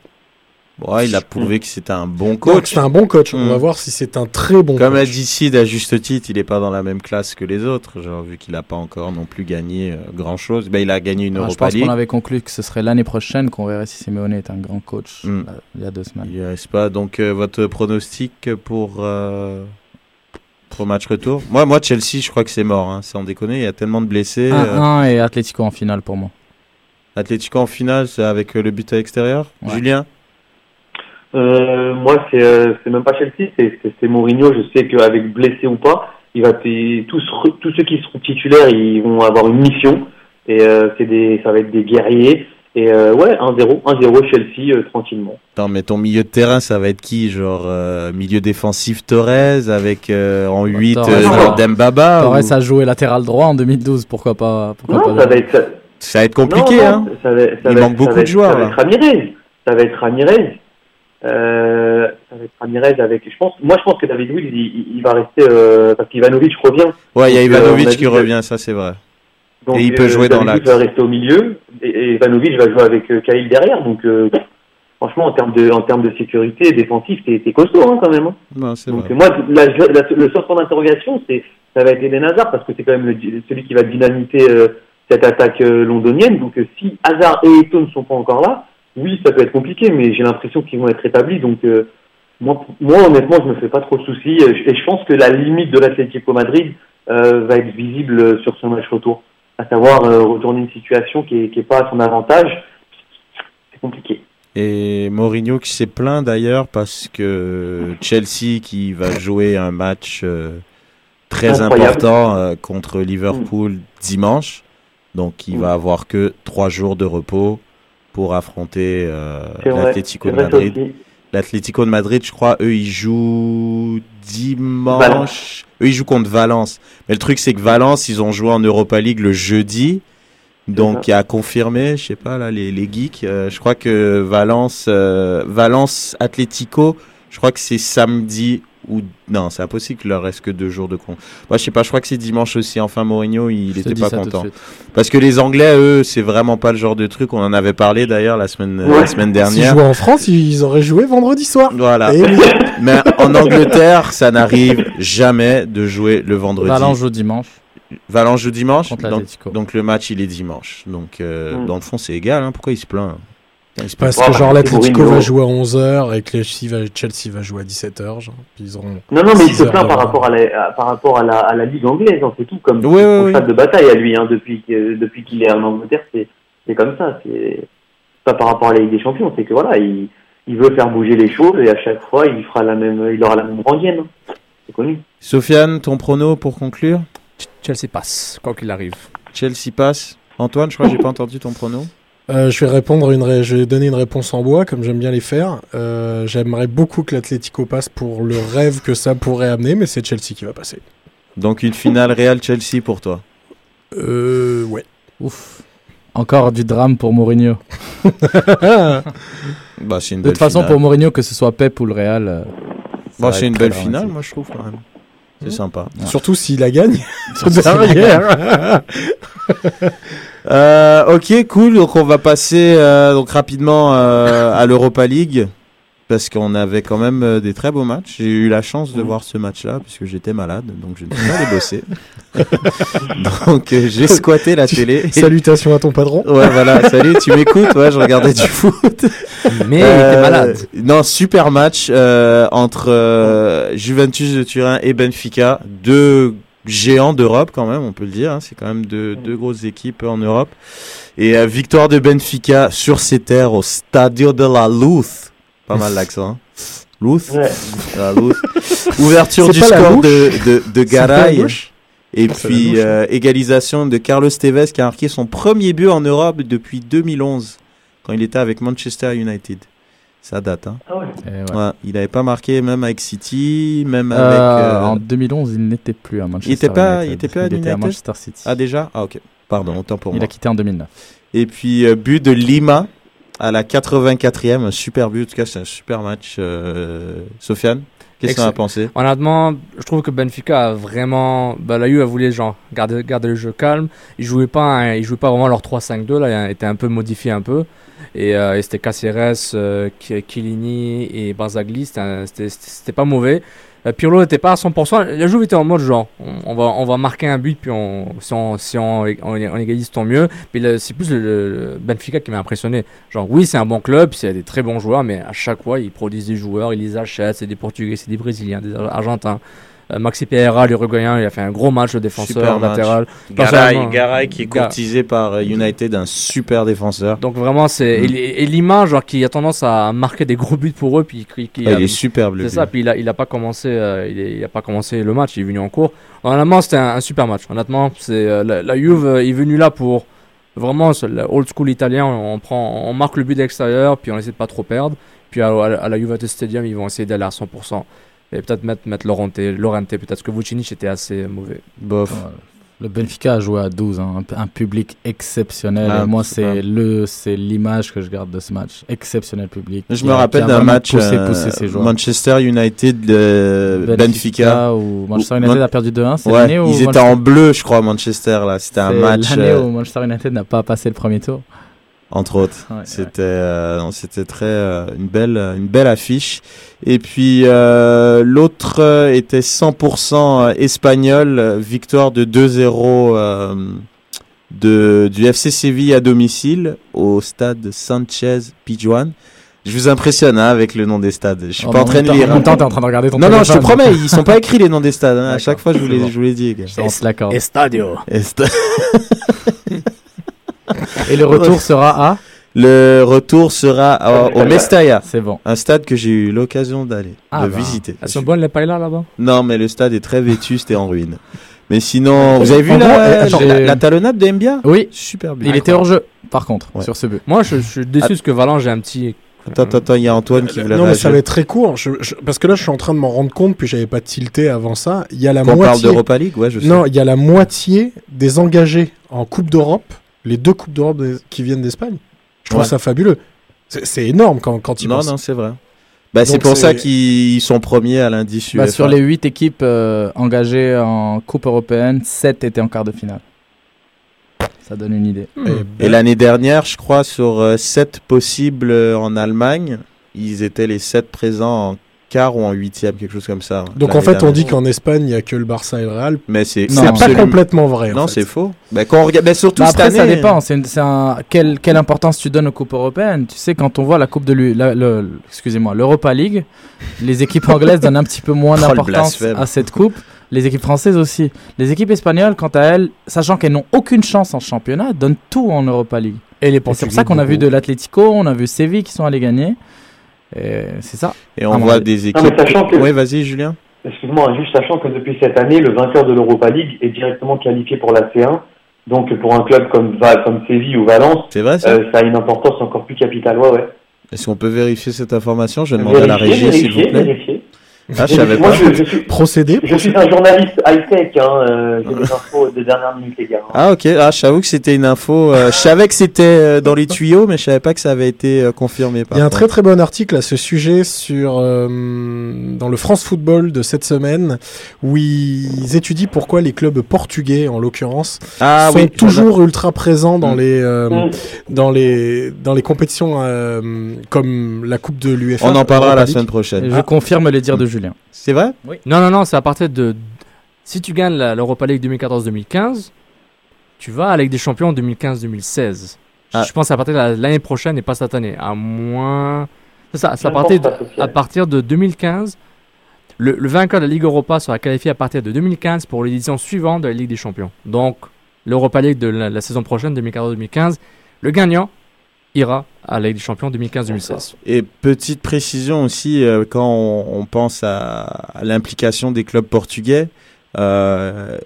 Bon, ouais, il a prouvé que c'était un bon coach. c'est un bon coach. On Mm. va voir si c'est un très bon Comme a coach. dit Sid, à juste titre, il n'est pas dans la même classe que les autres. Genre, vu qu'il n'a pas encore non plus gagné euh, grand-chose. Ben, il a gagné une Ah, je Europa pense League. qu'on avait conclu que ce serait l'année prochaine qu'on verrait si Simeone est un grand coach. Mm. euh, il y a deux semaines. Il reste pas. Donc, euh, votre pronostic pour, euh, pour match retour? Moi, moi, Chelsea, je crois que c'est mort. Hein, sans déconner, il y a tellement de blessés. euh, 1-1 et Atlético en finale pour moi. Atlético en finale, c'est avec euh, le but à l'extérieur? Ouais. Julien? Euh, moi, c'est euh, c'est même pas Chelsea, c'est Mourinho. Je sais qu'avec blessé ou pas, il va tous ceux qui seront titulaires, ils vont avoir une mission et euh, c'est des ça va être des guerriers. Et euh, ouais, 1-0, 1-0 Chelsea euh, tranquillement. Attends, mais ton milieu de terrain, ça va être qui Genre euh, milieu défensif Torres avec euh, en 8 Torres, euh, non. genre Dembaba Torres ou- a joué latéral droit en 2012, pourquoi pas pourquoi Non, pas ça va être ça, Ça va être compliqué, non, hein non, ça va, ça Il va manque être- beaucoup ça va de joueurs, Ça va être Ramirez. Ça va être Ramirez. Euh, ça va être Ramirez avec. Je pense. Moi, je pense que David Luiz, il, il- il va rester euh, parce qu'Ivanovic revient. Ouais, il y a euh, Ivanovic qui revient, ça c'est vrai. Donc, Et il peut euh, jouer dans l'axe. Luiz va rester au milieu et, et Ivanovic va jouer avec Cahill derrière. Donc, franchement, en termes de, en termes de sécurité défensif, c'est costaud hein, quand même. hein. Non, Donc, vrai. moi, la- la- le seul point d'interrogation, c'est ça va être Eden Hazard parce que c'est quand même le- celui qui va dynamiter euh, cette attaque euh, londonienne. Donc, euh, si Hazard et Eto'o ne sont pas encore là, oui, ça peut être compliqué, mais j'ai l'impression qu'ils vont être établis. Donc, euh, moi, moi, honnêtement, je me fais pas trop de soucis. Et je pense que la limite de l'Atlético Madrid euh, va être visible sur ce match retour. À savoir euh, retourner une situation qui est, qui est pas à son avantage. C'est compliqué. Et Mourinho qui s'est plaint d'ailleurs parce que Chelsea qui va jouer un match très Incroyable. important contre Liverpool dimanche. Donc il Mm. va avoir que trois jours de repos pour affronter euh, l'Atlético de Madrid. L'Atlético de Madrid, je crois, eux, ils jouent dimanche. Valence. Eux, ils jouent contre Valence. Mais le truc, c'est que Valence, ils ont joué en Europa League le jeudi. Donc, il a confirmé, je sais pas, là, les, les geeks. euh, je crois que Valence, euh, Valence Atlético, je crois que c'est samedi ou. Non, c'est impossible qu'il leur reste que deux jours de con. Moi, je sais pas, je crois que c'est dimanche aussi. Enfin, Mourinho, il te était pas content. Parce que les Anglais, eux, c'est vraiment pas le genre de truc. On en avait parlé d'ailleurs la semaine, la Ouais. semaine S'ils dernière. jouaient en France, ils auraient joué vendredi soir. Voilà. Eh. Mais en Angleterre, ça n'arrive jamais de jouer le vendredi. Valence joue dimanche. Valence joue dimanche. Donc, le match, il est dimanche. Donc euh, Mm. dans le fond, c'est égal. Hein. Pourquoi il se plaint Il se plaint. Parce que genre l'Atlético va jouer à 11h et que Chelsea va, Chelsea va jouer à 17h. Genre, puis ils auront Non, non, mais il se plaint par rapport à la, à- par rapport à la, à la ligue anglaise, hein, c'est tout, comme Ouais, ouais, de bataille à lui, hein, depuis depuis qu'il est en Angleterre, c'est, c'est comme ça, c'est pas par rapport à la Ligue des Champions, c'est que voilà, il, il veut faire bouger les choses et à chaque fois, il fera la même, il aura la même rengaine, hein. c'est connu. Sofiane, ton prono pour conclure? Chelsea passe, quoi qu'il arrive. Chelsea passe. Antoine, je crois que j'ai pas entendu ton prono. Euh, je vais répondre une ré- je vais donner une réponse en bois comme j'aime bien les faire. Euh, J'aimerais beaucoup que l'Atlético passe pour le rêve que ça pourrait amener, mais c'est Chelsea qui va passer. Donc une finale Real Chelsea pour toi. Euh, ouais. Ouf. Encore du drame pour Mourinho. Bah c'est une De toute façon, finale. pour Mourinho, que ce soit Pep ou le Real. euh, Bah, c'est une belle dramatique. finale, moi je trouve quand même. C'est sympa. Surtout s'il la gagne. Surtout s'il la derrière. Euh, ok, cool. Donc on va passer euh, donc rapidement euh, à l'Europa League parce qu'on avait quand même des très beaux matchs. J'ai eu la chance de voir ce match-là puisque j'étais malade, donc je ne suis pas allé bosser. donc j'ai squatté la télé. Salutations à ton patron. Ouais, voilà. Salut, tu m'écoutes? Ouais, je regardais du foot. Mais il était malade. Non, super match euh, entre euh, Juventus de Turin et Benfica, deux géants d'Europe quand même, on peut le dire. hein. C'est quand même deux, deux grosses équipes en Europe. Et euh, victoire de Benfica sur ses terres au Stadio de la Luz. Pas mal l'accent. hein. Luz? Ouais. La Luz. Ouverture du score de, de, de Garay. Et puis euh, égalisation de Carlos Tevez qui a marqué son premier but en Europe depuis 2011 quand il était avec Manchester United. Ça date, hein. Ah ouais. Et ouais. Ouais, il n'avait pas marqué même avec City, même Euh, avec. euh, En 2011, il n'était plus à Manchester Il était pas- United. il était pas à Il était à United Manchester City. Ah déjà? Ah ok. Pardon, autant pour il moi. a quitté en 2009. Et puis euh, but de Lima à la 84e, un super but. En tout cas, c'est un super match. Euh... Sofiane, qu'est-ce as Excellent. pensé? Honnêtement, je trouve que Benfica a vraiment. Bah, la Juve a voulu genre garder, garder le jeu calme. Ils jouaient pas, ils jouaient pas vraiment leur 3-5-2 là. Il était un peu modifié un peu. Et, euh, et c'était Caceres, euh, Chiellini et Barzagli. C'était pas mauvais. Pirlo n'était pas à 100%. La Juve était en mode genre, on, va, on va marquer un but puis si on, si on, on, égalise tant mieux. Mais c'est plus le, le Benfica qui m'a impressionné. Genre oui, c'est un bon club, c'est des très bons joueurs, mais à chaque fois ils produisent des joueurs, ils les achètent. C'est des Portugais, c'est des Brésiliens, des Argentins. Euh, Maxi Pereira, l'Uruguayen, il a fait un gros match de défenseur latéral. Garay, Garay qui est courtisé par euh, United, un super défenseur. Donc vraiment, c'est Mm. et, et Lima, genre qui a tendance à marquer des gros buts pour eux, puis qui, qui Ah, a- il est superbe le C'est ça, puis il a, il a pas commencé, euh, il, est- il a pas commencé le match, il est venu en cours. Honnêtement, c'était un, un super match. Honnêtement, c'est euh, la, la Juve est venue là pour vraiment le old school italien. On prend, on marque le but d'extérieur, puis on essaie de pas trop perdre. Puis à, à, à la Juventus Stadium, ils vont essayer d'aller à 100%. Et peut-être mettre, mettre Lorente, Lorente peut-être que Vucinic était assez mauvais. Bof. Ouais. Le Benfica a joué à 12, hein, un, un public exceptionnel. Ah, et moi, c'est le, c'est l'image que je garde de ce match. Exceptionnel public. Je me rappelle d'un match poussé, euh, poussé ses joueurs. Manchester United euh, Benfica. où Manchester Où- United Man- a perdu 2-1. C'est Ouais, ils étaient Manchester- en bleu, je crois, Manchester là. C'était un match. L'année euh, où Manchester United n'a pas passé le premier tour. Entre autres. Ouais, c'était euh, c'était très euh, une belle une belle affiche. Et puis euh, l'autre euh, était 100% espagnol, euh, victoire de 2-0 euh, de du FC Séville à domicile au stade Sanchez Pizjuan. Je vous impressionne hein, avec le nom des stades. Je suis Oh, pas en train de lire. En même temps, t'es en train de regarder ton Non, non, je te promets, ils sont pas écrits les noms des stades. hein. À chaque fois, je vous les, je vous les dis. l'accorde. Estadio. Et le retour sera à Le retour sera euh, au Mestalla, C'est bon. un stade que j'ai eu l'occasion d'aller, Ah de bah. visiter. Elles sont bonnes les paillas là-bas? Non, mais le stade est très vétuste et en ruine. Mais sinon, vous avez vu En la, gros, la, attends, la- j'ai- la talonnade de Mbia? Oui, Super bien. il était hors jeu, par contre, Ouais. sur ce but. Moi, je, je suis déçu parce que Valence, j'ai un petit. Attends, attends, attends, il y a Antoine qui voulait Non, mais ça va être très court. je- je- parce que là, je suis en train de m'en rendre compte, puis j'avais pas tilté avant ça. Il y a la Quand on parle moitié. d'Europa League, ouais, je sais. Non, il y a la moitié des engagés en Coupe d'Europe, les deux Coupes d'Europe qui viennent d'Espagne. Je trouve Ouais. ça fabuleux. C'est énorme quand, quand ils non, pensent. non, c'est vrai. Bah, c'est pour ça qu'ils sont premiers à l'indice Bah, sur les 8 équipes euh, engagées en Coupe européenne, 7 étaient en quart de finale. Ça donne une idée. Et Et ben, l'année dernière, je crois, sur 7 possibles euh, en Allemagne, ils étaient les 7 présents en quart ou en huitième, quelque chose comme ça. Donc en fait, on dit qu'en Espagne, il y a que le Barça et le Real. Mais c'est pas complètement vrai. Non, c'est faux. Bah, quand on regarde, mais surtout Bah cette après, ça dépend. C'est un, quelle, quelle importance tu donnes aux coupes européennes Tu sais, quand on voit la Coupe de excusez-moi, l'Europa League, les équipes anglaises donnent un petit peu moins Oh, d'importance à cette coupe. Les équipes françaises aussi. Les équipes espagnoles, quant à elles, sachant qu'elles n'ont aucune chance en championnat, donnent tout en Europa League. Et c'est pour ça qu'on a vu de l'Atlético, on a vu Séville qui sont allés gagner. Et c'est ça. Et on Ah, voit des équipes. que- Ouais, vas-y, Julien. Excuse-moi, juste sachant que depuis cette année, le vainqueur de l'Europa League est directement qualifié pour la C1. Donc pour un club comme, comme Séville ou Valence, C'est vrai ça euh, ça a une importance encore plus capitale. Ouais, ouais. Est-ce qu'on peut vérifier cette information? Je vais demander à la régie, s'il vous plaît. vérifiez. Ah, je savais Moi, pas. je, je suis, Procédé. je suis un journaliste high-tech. Hein, euh, J'ai des infos de dernière minute, les gars. hein. Ah ok, ah, je t'avoue que c'était une info. euh, je savais que c'était euh, dans les tuyaux, mais je savais pas que ça avait été euh, confirmé. Par Il y a un très très bon article à ce sujet sur euh, dans le France Football de cette semaine où ils étudient pourquoi les clubs portugais en l'occurrence ah, sont oui, toujours ultra présents dans Mm. les euh, Mm. dans les dans les compétitions euh, comme la Coupe de l'UEFA. On en parlera la semaine Et prochaine. je confirme les dires de Julien. C'est vrai? Non, non, non, c'est à partir de. Si tu gagnes l'Europa League 2014-2015, tu vas à la Ligue des Champions 2015-2016. Ah. Je pense à partir de la- l'année prochaine et pas cette année. À moins. C'est ça, c'est à partir, de, pas, Sophia. à partir de 2015. Le, le vainqueur de la Ligue Europa sera qualifié à partir de 2015 pour l'édition suivante de la Ligue des Champions. Donc, l'Europa League de la, la saison prochaine, 2014-2015, le gagnant ira à la Ligue des Champions 2015-2016. Et petite précision aussi, euh, quand on, pense à, à l'implication des clubs portugais, euh,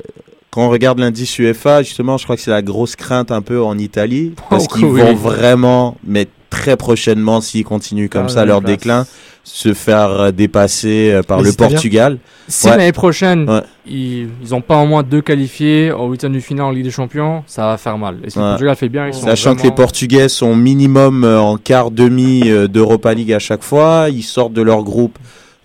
quand on regarde l'indice UEFA, justement, je crois que c'est la grosse crainte un peu en Italie, parce Oh, qu'ils oui. vont vraiment, mais très prochainement, s'ils continuent comme Ah, ça leur place. déclin, se faire euh, dépasser euh, par le Portugal. Si Ouais. l'année prochaine, Ouais. ils n'ont pas au moins deux qualifiés au huitième du final en Ligue des Champions, ça va faire mal. Et si Ouais. le Portugal fait bien, ils sont Sachant que les Portugais sont minimum euh, en quart demi d'Europa League à chaque fois, ils sortent de leur groupe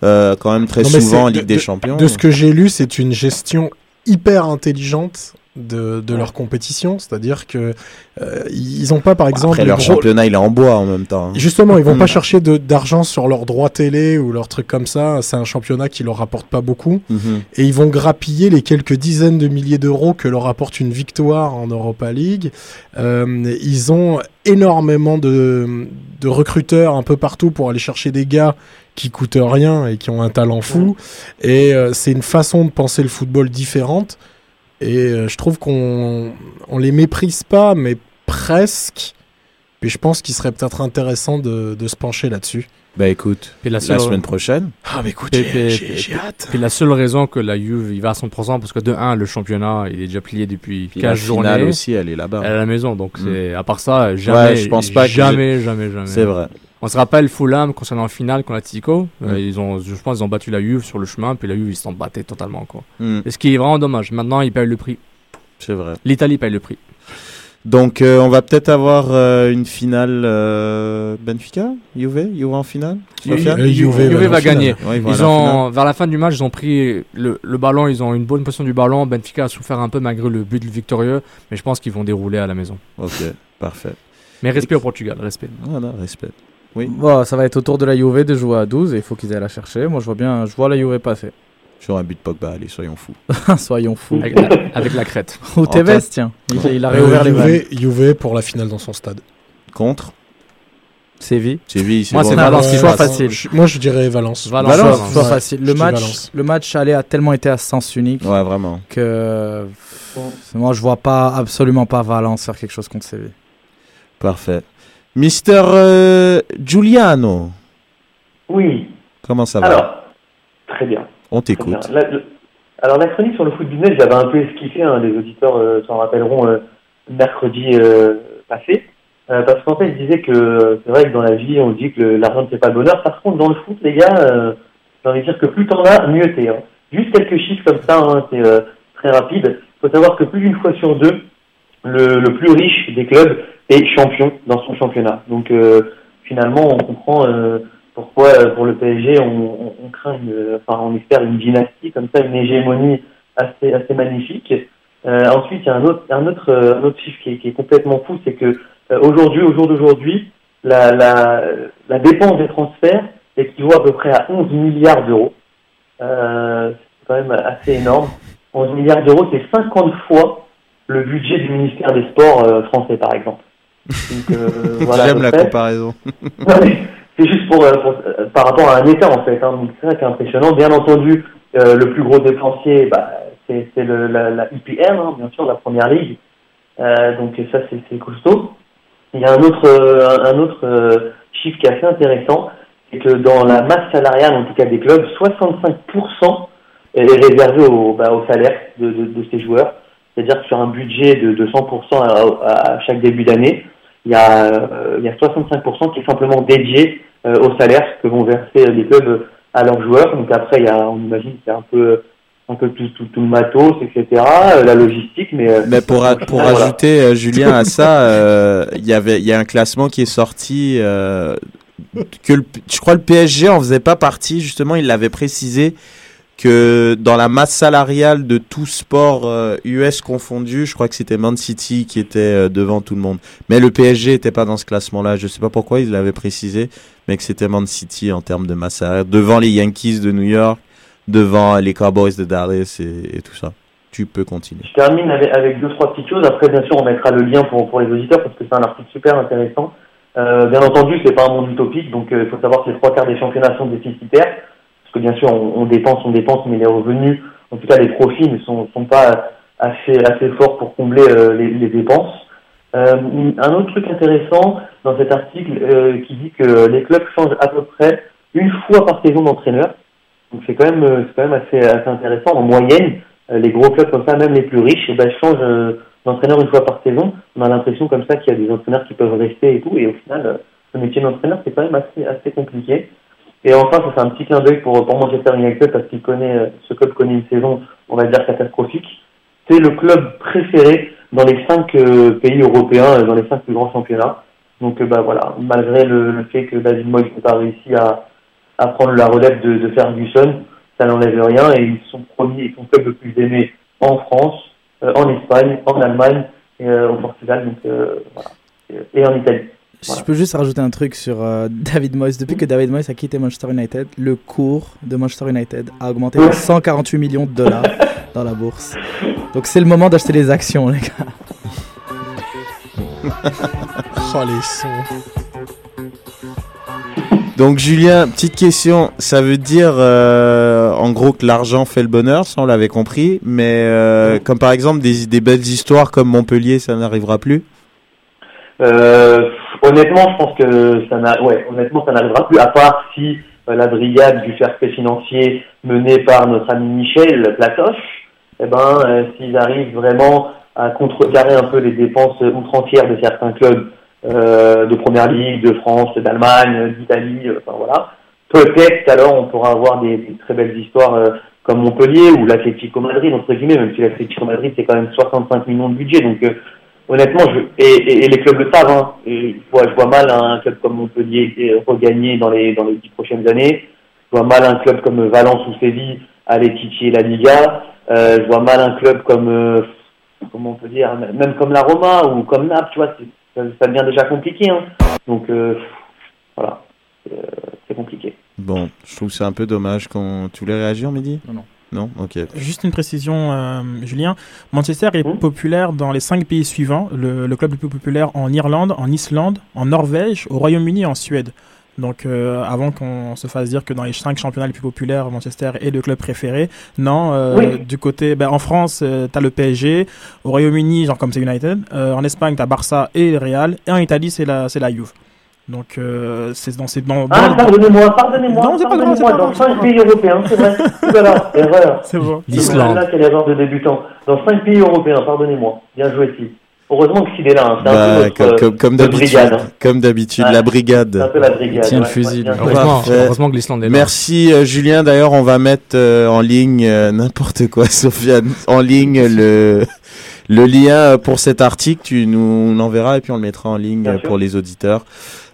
euh, quand même très Non, souvent en Ligue de- des de- Champions. De ce que j'ai lu, c'est une gestion hyper intelligente de, de leur compétition, c'est-à-dire que euh, ils ont pas par exemple Après les leur gros- championnat, il est en bois en même temps. hein. Justement, ils vont pas chercher de- d'argent sur leurs droits télé ou leurs trucs comme ça. C'est un championnat qui leur rapporte pas beaucoup. Mhm. Et ils vont grappiller les quelques dizaines de milliers d'euros que leur apporte une victoire en Europa League. Euh, ils ont énormément de, de recruteurs un peu partout pour aller chercher des gars qui coûtent rien et qui ont un talent fou. Et euh, c'est une façon de penser le football différente. Et euh, je trouve qu'on on les méprise pas, mais presque. Puis je pense qu'il serait peut-être intéressant de, de se pencher là-dessus. Bah écoute, Puis la la semaine prochaine. Ah, mais écoute, j'ai- hâte. puis la seule raison que la Juve il va à 100%, parce que de 1, le championnat il est déjà plié depuis Puis la 15 finale journées. aussi, elle est là-bas. Elle est à la maison, donc Mm. c'est à part ça, jamais, Ouais, je pense pas que jamais, jamais, jamais. C'est vrai. On se rappelle Fulham concernant la finale contre l'Atletico, Mm. euh, ils ont, je pense, ils ont battu la Juve sur le chemin, puis la Juve ils s'en battaient totalement quoi. Mm, Et ce qui est vraiment dommage. Maintenant ils payent le prix. c'est vrai. L'Italie paye le prix. Donc euh, on va peut-être avoir euh, une finale euh, Benfica, Juve, Juve en finale? Juve va va gagner. Ouais, ils ont, vers la fin du match, ils ont pris le, le ballon, ils ont une bonne position du ballon. Benfica a souffert un peu malgré le but victorieux, mais je pense qu'ils vont dérouler à la maison. Ok, parfait. Mais respect au Portugal, respect. Voilà, respect. Oui. Bon, ça va être au tour de la Juve de jouer à 12 et il faut qu'ils aillent la chercher. Moi, je vois bien, je vois la Juve passer. Sur un but de Pogba, allez, soyons fous. Soyons fous. Avec la, avec la crête. Ou Tevez, tiens. Il, il a réouvert Euh, les vannes. Juve, pour la finale dans son stade. Contre Séville. Séville, c'est Moi, bon. c'est Valence qui choix facile. Je- moi, je dirais Valence. Valence. Valence, choix Ouais, facile. Le match, le match aller a tellement été à sens unique Ouais, vraiment. que moi je vois pas absolument pas Valence faire quelque chose contre Séville. Parfait. Mister euh, Giuliano, Oui. comment ça va? Alors, très bien. On t'écoute. Alors la chronique sur le foot business, j'avais un peu esquissé, hein, les auditeurs euh, s'en rappelleront euh, mercredi passé, parce qu'en fait je disais que c'est vrai que dans la vie on dit que l'argent ne fait pas le bonheur, par contre dans le foot les gars, j'ai envie de dire que plus t'en as, mieux t'es. Hein. Juste quelques chiffres comme ça, hein, c'est très rapide. Il faut savoir que plus d'une fois sur deux, le, le plus riche des clubs est champion dans son championnat. Donc euh, finalement on comprend euh, pourquoi euh, pour le PSG on, on, on craint une, enfin on espère une dynastie comme ça, une hégémonie assez assez magnifique. Euh, ensuite il y a un autre un autre un autre chiffre qui est, qui est complètement fou, c'est que euh, aujourd'hui au jour d'aujourd'hui la, la la dépense des transferts équivaut à peu près à 11 milliards d'euros. Euh, c'est quand même assez énorme. 11 milliards d'euros, c'est 50 fois le budget du ministère des Sports euh, français par exemple. Euh, voilà, J'aime la comparaison. Non, mais c'est juste pour, euh, pour- par rapport à un État en fait. Hein. Donc c'est vrai que c'est impressionnant. Bien entendu, euh, le plus gros dépensier, bah, c'est c'est le- la, la IPL, hein, bien sûr, la première ligue. Euh, donc ça c'est c'est costaud. Il y a un autre euh, un autre euh, chiffre qui est assez intéressant, c'est que dans la masse salariale, en tout cas des clubs, 65% est réservé au, bah, au salaire de, de, de ces joueurs. C'est-à-dire que sur un budget de, de 100% à, à chaque début d'année, il y a, euh, il y a 65% qui est simplement dédié euh, au salaire que vont verser les clubs à leurs joueurs. Donc après, il y a, on imagine a un peu, un peu tout, tout, tout le matos, etc., euh, la logistique, mais... euh, Mais pour, a- pour final, ajouter, euh, Julien, à ça, euh, il y avait, il y a un classement qui est sorti, euh, que le- je crois le PSG en faisait pas partie, justement, il l'avait précisé que dans la masse salariale de tout sport euh, US confondu, je crois que c'était Man City qui était euh, devant tout le monde. Mais le PSG était pas dans ce classement-là. Je sais pas pourquoi il l'avait précisé, mais que c'était Man City en termes de masse salariale, devant les Yankees de New York, devant les Cowboys de Dallas et, tout ça. Tu peux continuer. Je termine avec, avec deux, trois petites choses. Après, bien sûr, on mettra le lien pour, pour les auditeurs parce que c'est un article super intéressant. Euh, bien entendu, c'est pas un monde utopique, donc euh, il faut savoir que les trois quarts des championnats sont déficitaires. Bien sûr, on, dépense, on dépense, mais les revenus, en tout cas les profits, ne sont, pas assez, assez forts pour combler euh, les, dépenses. Euh, un autre truc intéressant dans cet article euh, qui dit que les clubs changent à peu près une fois par saison d'entraîneur. Donc c'est quand même, quand même assez, assez intéressant. En moyenne, les gros clubs comme ça, même les plus riches, eh ben, changent d'entraîneur une fois par saison. On a l'impression comme ça qu'il y a des entraîneurs qui peuvent rester et tout. Et au final, le métier d'entraîneur, c'est quand même assez, assez compliqué. Et enfin, ça c'est un petit clin d'œil pour, pour Manchester United parce qu'il connaît, euh, ce club connaît une saison, on va dire, catastrophique. C'est le club préféré dans les cinq euh, pays européens, euh, dans les cinq plus grands championnats. Donc bah voilà, malgré le, le fait que David Moyes n'ait pas réussi à, à prendre la relève de, de Ferguson, ça n'enlève rien et ils sont premiers, ils sont club le plus aimé en France, euh, en Espagne, en Allemagne et au Portugal, donc voilà, et en Italie. Si je peux juste rajouter un truc sur euh, David Moyes. Depuis que David Moyes a quitté Manchester United, le cours de Manchester United a augmenté de 148 millions de dollars dans la bourse. Donc c'est le moment d'acheter les actions, les gars. Oh, les sons. Donc Julien, petite question, ça veut dire euh, en gros que l'argent fait le bonheur, ça on l'avait compris, mais euh, comme par exemple des, des belles histoires comme Montpellier, ça n'arrivera plus? Euh, honnêtement, je pense que ça n'a, ouais, honnêtement, ça n'arrivera plus, à part si euh, la brigade du fair financier menée par notre ami Michel Platoche, eh ben, euh, s'ils arrivent vraiment à contrecarrer un peu les dépenses outrancières de certains clubs euh, de première ligue, de France, d'Allemagne, d'Italie, euh, enfin voilà, peut-être alors on pourra avoir des, très belles histoires euh, comme Montpellier ou l'Atlético Madrid entre guillemets, même si l'Atlético Madrid c'est quand même 65 millions de budget, donc honnêtement, je, et, et, et les clubs le savent. Hein, je, vois, je vois mal un club comme Montpellier euh, regagner dans les dans les dix prochaines années. Je vois mal un club comme Valence ou Séville aller titiller la Liga. Euh, je vois mal un club comme euh, comment on peut dire, même comme la Roma ou comme Naples. Tu vois, ça, ça devient déjà compliqué. Hein. Donc euh, voilà, c'est euh, c'est compliqué. Bon, je trouve que c'est un peu dommage quand tu voulais réagir, Mehdi? Non, non. Non Ok. Juste une précision, euh, Julien. Manchester est Hmm. populaire dans les cinq pays suivants. Le, le club le plus populaire en Irlande, en Islande, en Norvège, au Royaume-Uni et en Suède. Donc, euh, avant qu'on se fasse dire que dans les cinq championnats les plus populaires, Manchester est le club préféré, non. euh, Oui. Du côté, ben, en France, tu t'as le PSG. Au Royaume-Uni, genre comme c'est United. Euh, en Espagne, t'as Barça et le Real. Et en Italie, c'est la, c'est la Juve. Donc, euh, c'est dans ces. Dans, Ah, dans- pardonnez-moi, pardonnez-moi, Non, c'est pas grave, c'est dans grave, c'est pas cinq pays européens, c'est vrai. Voilà, erreur. C'est bon. L'Islande. Là, quelle erreur de débutant. Dans cinq pays européens, pardonnez-moi. Bien joué, Steve. Heureusement que Steve est là, hein. c'est un Bah, peu notre, comme, euh, comme, comme notre d'habitude, brigade. comme d'habitude, Ouais. la C'est un brigade. peu la brigade. Tiens le ouais, fusil, ouais. Heureusement, heureusement que l'Islande est là. Merci euh, Julien. D'ailleurs, on va mettre euh, en ligne euh, n'importe quoi, Sofiane, en ligne le le lien euh, pour cet article. Tu nous l'enverras et puis on le mettra en ligne euh, pour les auditeurs.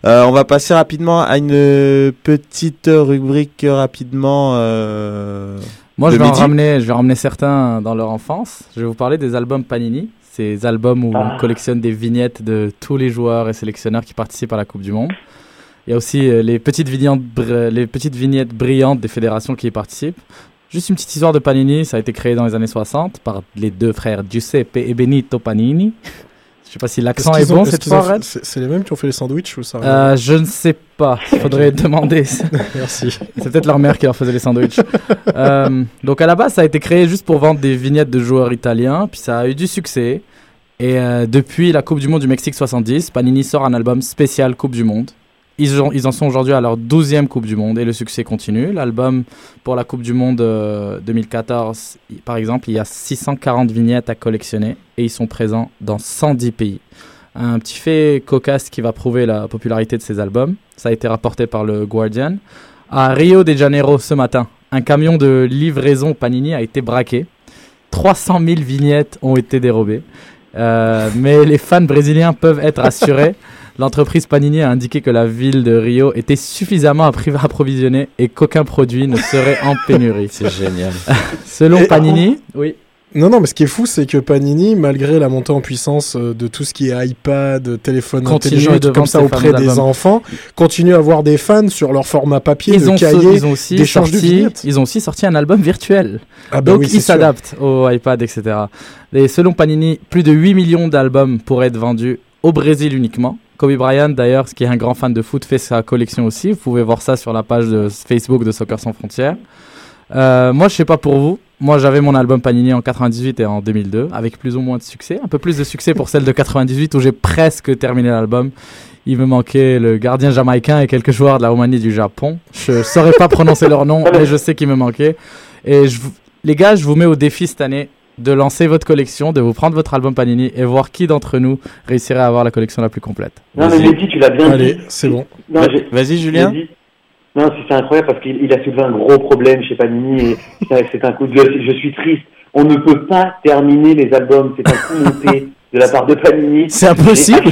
Euh, on va passer rapidement à une petite rubrique rapidement. euh, Moi, je vais, en ramener, je vais ramener certains dans leur enfance. Je vais vous parler des albums Panini. Ces albums où Ah. on collectionne des vignettes de tous les joueurs et sélectionneurs qui participent à la Coupe du Monde. Il y a aussi euh, les, petites vignettes, les petites vignettes brillantes des fédérations qui y participent. Juste une petite histoire de Panini, ça a été créé dans les années 60 par les deux frères Giuseppe et Benito Panini. Je sais pas si l'accent est, ont- bon est-ce cette ont fois, c'est les mêmes qui ont fait les sandwichs ou ça Euh, je ne sais pas, il faudrait demander. Merci. C'est peut-être leur mère qui leur faisait les sandwichs. Euh, donc à la base, ça a été créé juste pour vendre des vignettes de joueurs italiens, puis ça a eu du succès. Et euh, depuis la Coupe du Monde du Mexique 70, Panini sort un album spécial Coupe du Monde. Ils, en sont aujourd'hui à leur 12e Coupe du Monde et le succès continue. L'album pour la Coupe du Monde euh, 2014, il- par exemple, il y a 640 vignettes à collectionner et ils sont présents dans 110 pays. Un petit fait cocasse qui va prouver la popularité de ces albums. Ça a été rapporté par le Guardian. À Rio de Janeiro ce matin, un camion de livraison Panini a été braqué. 300 000 vignettes ont été dérobées. Euh, mais les fans brésiliens peuvent être assurés. L'entreprise Panini a indiqué que la ville de Rio était suffisamment approvisionnée et qu'aucun produit ne serait en pénurie. C'est génial. Selon Et- Panini, oui. Non, non, mais ce qui est fou, c'est que Panini, malgré la montée en puissance euh, de tout ce qui est iPad, téléphone Continue intelligent et de tout comme ça auprès des albums. enfants, continue à avoir des fans sur leur format papier, Ils de ont, cahier, ils, ont aussi de sorti, vignettes. ils ont aussi sorti un album virtuel. Ah bah Donc oui, ils s'adaptent au iPad, etc. Et selon Panini, plus de 8 millions d'albums pourraient être vendus au Brésil uniquement. Kobe Bryant, d'ailleurs, qui est un grand fan de foot, fait sa collection aussi. Vous pouvez voir ça sur la page de Facebook de Soccer Sans Frontières. Euh, moi, je sais pas pour vous. Moi, j'avais mon album Panini en 98 et en 2002, avec plus ou moins de succès. Un peu plus de succès pour celle de 98, où j'ai presque terminé l'album. Il me manquait le gardien jamaïcain et quelques joueurs de la Roumanie du Japon. Je saurais pas prononcer leur nom, mais je sais qu'il me manquait. Et je les gars, je vous mets au défi cette année de lancer votre collection, de vous prendre votre album Panini et voir qui d'entre nous réussirait à avoir la collection la plus complète. Non, mais Mehdi, tu l'as bien Allez, dit. c'est bon. Non, Vas-y, Julien. Non, c'est c'est incroyable parce qu'il il a soulevé un gros problème chez Panini et c'est- c'est un coup de gueule. Je suis triste. On ne peut pas terminer les albums. C'est un coup monté de la part de Panini. C'est impossible.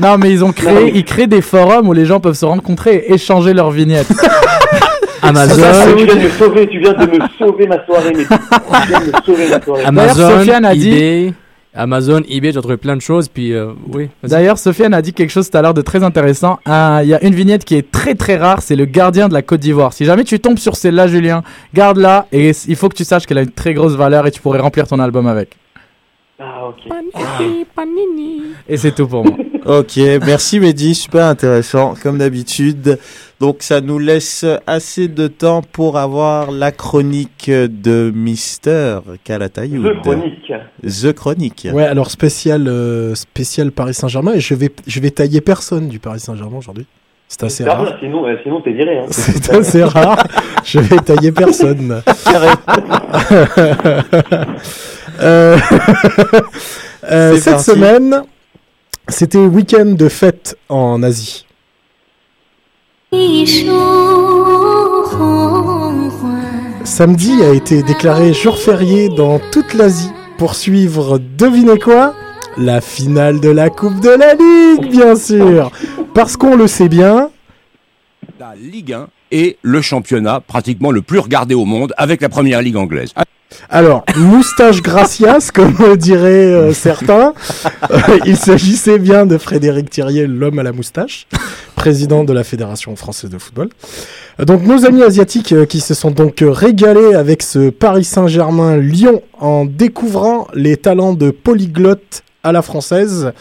Non, mais ils ont Non, créé, mais- ils créent des forums où les gens peuvent se rencontrer et échanger leurs vignettes. Amazon, Tu viens de me sauver, tu viens de me sauver ma soirée, Mehdi. Tu viens de me sauver ma soirée. Amazon, Sofiane a dit- eBay, Amazon, eBay, j'ai trouvé plein de choses, puis euh, oui. D'ailleurs, Sofiane a dit quelque chose tout à l'heure de très intéressant. Il y a une vignette qui est très très rare, c'est le gardien de la Côte d'Ivoire. Si jamais tu tombes sur celle-là, Julien, garde-la et il faut que tu saches qu'elle a une très grosse valeur et tu pourrais remplir ton album avec. Ah, ok. Et c'est tout pour moi. Ok, merci Mehdi, super intéressant comme d'habitude. Donc ça nous laisse assez de temps pour avoir la chronique de Mister Calatayud. The Chronique. The Chronique. Ouais, alors spécial, euh, spécial Paris Saint-Germain et je vais, je vais tailler personne du Paris Saint-Germain aujourd'hui. C'est assez rare. sinon, euh, sinon t'es viré. Hein. C'est assez rare. Je vais tailler personne. Euh, euh, cette parti. semaine, c'était week-end de fête en Asie. Samedi a été déclaré jour férié dans toute l'Asie pour suivre, devinez quoi? La finale de la Coupe de la Ligue, bien sûr Parce qu'on le sait bien, La Ligue 1 est le championnat pratiquement le plus regardé au monde avec la première ligue anglaise. Alors, moustache gracias, comme diraient euh, certains. Euh, il s'agissait bien de Frédéric Thirier, l'homme à la moustache, président de la Fédération française de football. Euh, Donc nos amis asiatiques qui se sont donc régalés avec ce Paris Saint-Germain Lyon en découvrant les talents de polyglotte à la française.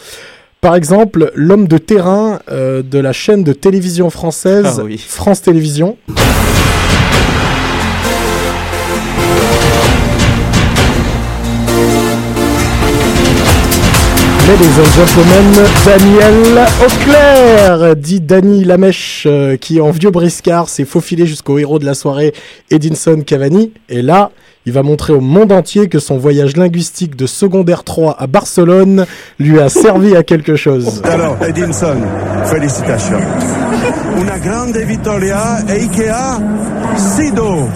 Par exemple, l'homme de terrain de la chaîne de télévision française Ah oui. France Télévisions. Ladies and gentlemen, Daniel Auclair, dit Danny Lamèche, euh, qui en vieux briscard s'est faufilé jusqu'au héros de la soirée, Edinson Cavani. Et là, il va montrer au monde entier que son voyage linguistique de secondaire 3 à Barcelone lui a servi à quelque chose. Alors, Edinson, félicitations. Una grande vittoria e Ikea Sido.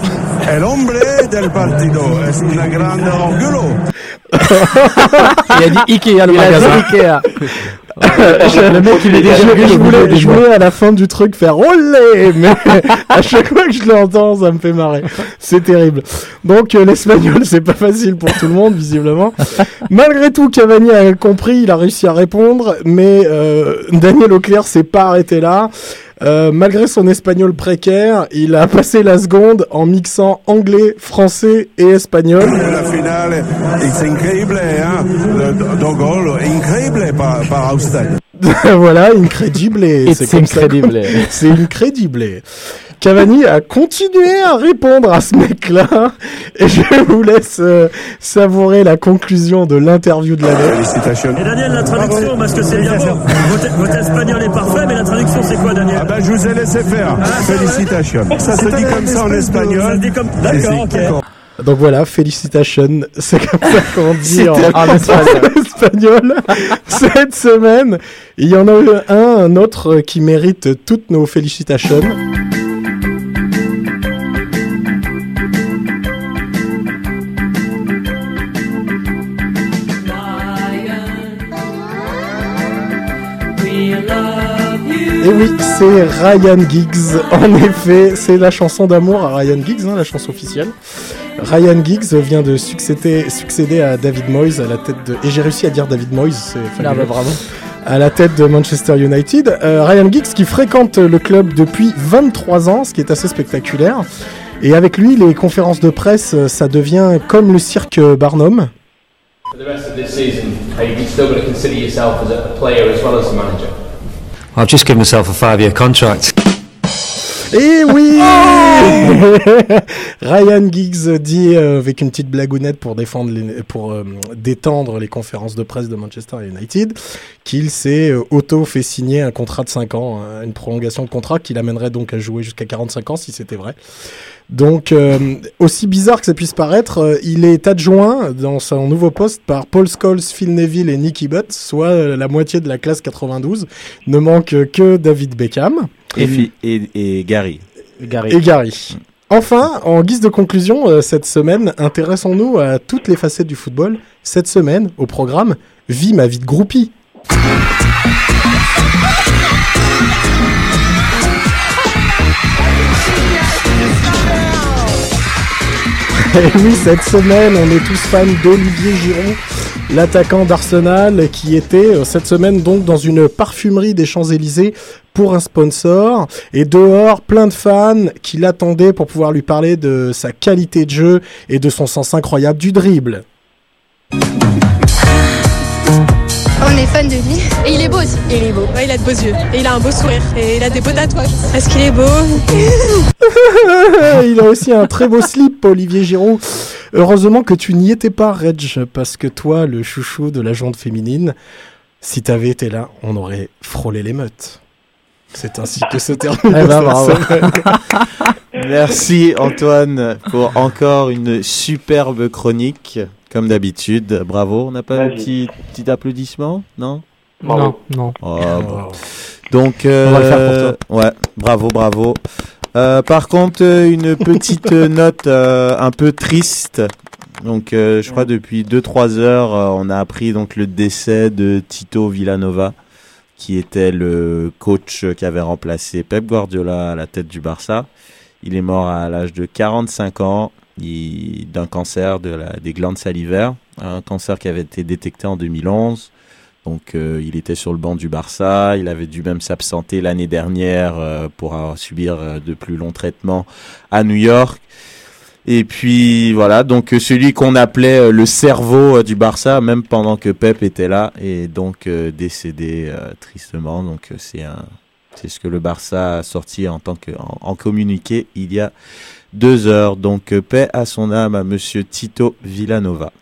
El hombre del partido. Es una grande orgullo. Il a dit Ikea, le Il a dit Ikea. le mec, il est déjà je, voulais à la fin du truc faire olé, mais à chaque fois que je l'entends, ça me fait marrer. C'est terrible. Donc euh, l'espagnol, c'est pas facile pour tout le monde visiblement. Malgré tout, Cavani a compris, il a réussi à répondre, mais euh, Daniel Auclair s'est pas arrêté là. Euh, malgré son espagnol précaire, il a passé la seconde en mixant anglais, français et espagnol. La finale, c'est incroyable, hein? Le deux goals, incroyable par, par Austin. voilà, incredible. It's C'est incredible. C'est incredible. Cavani a continué à répondre à ce mec-là. Et je vous laisse euh, savourer la conclusion de l'interview de l'année. Félicitations. Et Daniel, la traduction, parce que c'est bien beau. Votre, espagnol est parfait, mais la traduction, c'est quoi, Daniel Ah ben, je vous ai laissé faire. Félicitations. Ça se dit comme ça en Ça espagnol. se dit comme... D'accord, ok. Donc voilà, félicitations. C'est comme ça qu'on dit en, en espagnol. en espagnol. Cette semaine, il y en a eu un, un autre qui mérite toutes nos félicitations. Et oui, c'est Ryan Giggs. En effet, c'est la chanson d'amour à Ryan Giggs, hein, la chanson officielle. Ryan Giggs vient de succéder, succéder à David Moyes à la tête de... Et j'ai réussi à dire David Moyes, c'est Ah fabuleux. bah bravo. À la tête de Manchester United. Euh, Ryan Giggs qui fréquente le club depuis 23 ans, ce qui est assez spectaculaire. Et avec lui, les conférences de presse, euh, ça devient comme le cirque Barnum. For the rest of this season, are you still going to consider yourself as a player as well as a manager? I've just given myself a five-year contract. Et oui Ryan Giggs dit euh, avec une petite blagounette pour défendre les- pour euh, détendre les conférences de presse de Manchester United qu'il s'est euh, auto fait signer un contrat de 5 ans, hein, une prolongation de contrat qui l'amènerait donc à jouer jusqu'à 45 ans si c'était vrai. Donc euh, aussi bizarre que ça puisse paraître, euh, il est adjoint dans son nouveau poste par Paul Scholes, Phil Neville et Nicky Butt, soit euh, la moitié de la classe 92. Ne manque que David Beckham. Et, et, et Gary. Gary. Et Gary. Enfin, en guise de conclusion, euh, cette semaine, intéressons-nous à toutes les facettes du football. Cette semaine, au programme, Vie ma vie de groupie. Et oui, cette semaine, on est tous fans d'Olivier Giroud, l'attaquant d'Arsenal, qui était euh, cette semaine donc dans une parfumerie des Champs-Élysées pour un sponsor. Et dehors, plein de fans qui l'attendaient pour pouvoir lui parler de sa qualité de jeu et de son sens incroyable du dribble. On est fan de lui. Et il est beau aussi. il est beau. Ouais, il a de beaux yeux. Et il a un beau sourire. Et il a des beaux tatouages. Est-ce qu'il est beau il a aussi un très beau slip, Olivier Giroud. Heureusement que tu n'y étais pas, Reg, parce que toi, le chouchou de la jante féminine, si t'avais été là, on aurait frôlé l'émeute. C'est ainsi que se termine Eh ben, bravo. Merci Antoine pour encore une superbe chronique, comme d'habitude. Bravo, on n'a pas un petit, petit applaudissement Non Non, non. Oh, bon. Donc, euh, On va le faire pour Ouais, bravo, bravo. Euh, par contre, euh, une petite euh, note euh, un peu triste. Donc, euh, je crois depuis 2-3 heures, euh, on a appris donc le décès de Tito Villanova, qui était le coach qui avait remplacé Pep Guardiola à la tête du Barça. Il est mort à l'âge de 45 ans d'un cancer de la, des glandes salivaires, un cancer qui avait été détecté en 2011. Donc euh, il était sur le banc du Barça, il avait dû même s'absenter l'année dernière euh, pour subir euh, de plus longs traitements à New York. Et puis voilà, donc celui qu'on appelait le cerveau du Barça, même pendant que Pep était là, est donc décédé tristement. Donc c'est ce que le Barça a sorti en tant que en communiqué il y a deux heures. Donc euh, paix à son âme à Monsieur Tito Villanova.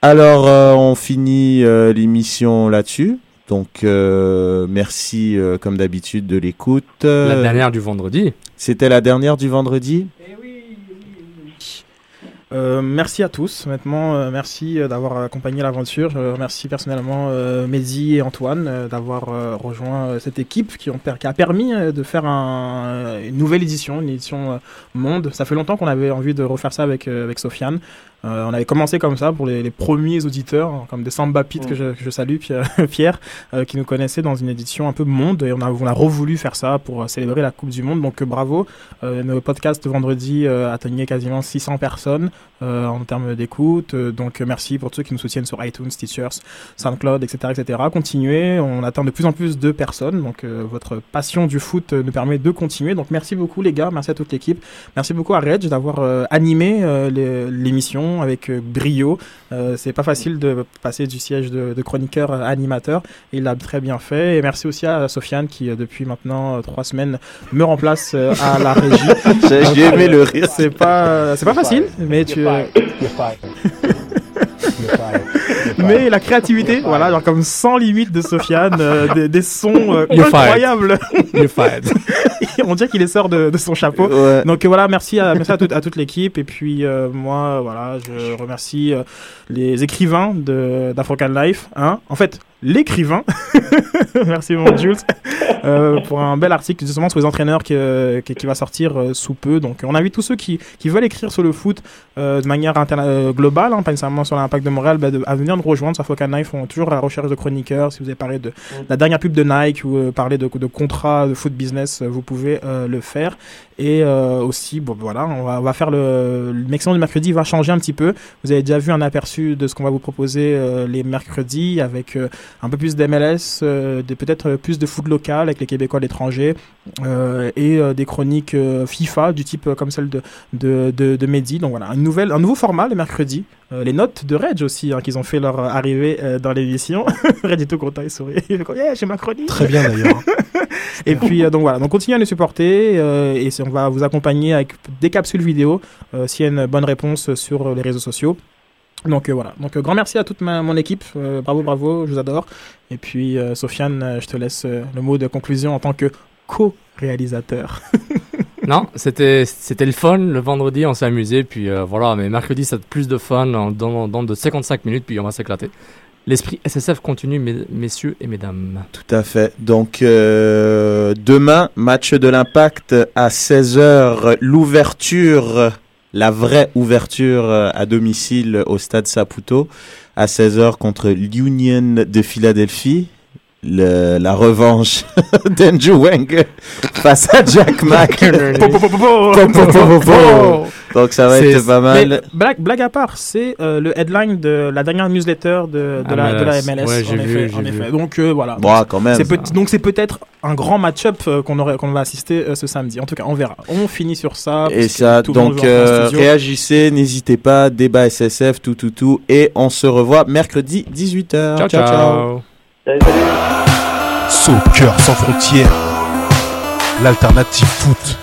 Alors euh, on finit euh, l'émission là-dessus. Donc euh, merci euh, comme d'habitude de l'écoute. La dernière du vendredi. C'était la dernière du vendredi? Euh, merci à tous, honnêtement, euh, merci euh, d'avoir accompagné l'aventure. Je remercie personnellement euh, et Antoine d'avoir rejoint cette équipe qui, a permis de faire un- une nouvelle édition, une édition monde. Ça fait longtemps qu'on avait envie de refaire ça avec Sofiane. Euh, on avait commencé comme ça pour les, premiers auditeurs, hein, comme des Samba Pete que, je, salue, Pierre, euh, qui nous connaissait dans une édition un peu monde. Et on a, on revoulu faire ça pour euh, célébrer la Coupe du Monde. Donc euh, bravo. Euh, nos podcasts de vendredi atteignaient quasiment 600 personnes en termes d'écoute. Donc merci pour tous ceux qui nous soutiennent sur iTunes, Teachers, SoundCloud, etc., etc. Continuez. On atteint de plus en plus de personnes. Donc votre passion du foot nous permet de continuer. Donc merci beaucoup les gars. Merci à toute l'équipe. Merci beaucoup à Reg d'avoir animé euh, avec euh, brio. Euh, c'est pas facile de passer du siège de, de chroniqueur à animateur. Il l'a très bien fait. Et merci aussi à Sofiane qui, euh, depuis maintenant euh, trois semaines, me remplace euh, à la régie. J'ai- j'ai aimé le rire. C'est pas, c'est pas facile, mais tu. Mais la créativité, voilà, genre comme sans limite de Sofiane, euh, des, des sons euh, incroyables. On dirait qu'il les sort de, de son chapeau. Ouais. Donc euh, voilà, merci à, merci à, toute- à toute l'équipe. Et puis euh, moi, voilà, je remercie euh, les écrivains de d'African Life. Hein en fait, l'écrivain. merci mon Jules. Euh, pour un bel article justement sur les entraîneurs qui, euh, qui, va sortir euh, sous peu. Donc on invite tous ceux qui, qui veulent écrire sur le foot de manière globale, hein, pas nécessairement sur l'impact de Montréal, bah, à venir nous rejoindre African Life. On est toujours la recherche de chroniqueurs. Si vous avez parlé de la dernière pub de Nike ou parler de, de contrats de foot business, vous pouvez le faire. Et euh, aussi, bon voilà, on va, on va faire le, le maximum du mercredi va changer un petit peu. Vous avez déjà vu un aperçu de ce qu'on va vous proposer euh, les mercredis avec euh, un peu plus d'MLS, peut-être plus de foot local avec les Québécois à l'étranger et des chroniques FIFA du type comme celle de, de, de, de Mehdi. Donc voilà, une nouvelle, un nouveau format le mercredi. Euh, les notes de Reg aussi, hein, qu'ils ont fait leur arrivée euh, dans l'émission. Reg est tout content, il sourit. Yeah, j'ai ma chronique. Très bien d'ailleurs. et puis euh, donc voilà, donc continuez à nous supporter et c'est- on va vous accompagner avec des capsules vidéo euh, s'il y a une bonne réponse sur euh, les réseaux sociaux. Donc euh, voilà, donc grand merci à toute mon équipe, bravo bravo, je vous adore. Et puis Sofiane, je te laisse le mot de conclusion en tant que co-réalisateur. Non, c'était le fun. Le vendredi, on s'est amusé. Puis voilà, mais mercredi, ça a plus de fun en- dans, dans de 55 minutes. Puis on va s'éclater. L'esprit SSF continue, mes- messieurs et mesdames. Tout à fait. Donc euh, demain, match de l'Impact à 16h, l'ouverture, la vraie ouverture euh, à domicile au stade Saputo à 16h contre l'Union de Philadelphie. Le- la revanche d'Andrew Wenger face à Jack Mack. Donc ça va être pas mal. Blague, blague à part, c'est euh, le headline de la dernière newsletter de, de, la, de la MLS. Ouais, j'ai en vu, effet, j'ai en vu. effet. Donc euh, voilà. Bon, Donc, quand même, c'est donc peut-être un grand match-up euh, qu'on aurait, qu'on va assister euh, ce samedi. En tout cas, on verra. On finit sur ça. Et ça, donc euh, réagissez, n'hésitez pas, débat SSF, tout, tout, tout. Et on se revoit mercredi 18h. Ciao, ciao. Soccer sans frontières, l'alternative foot.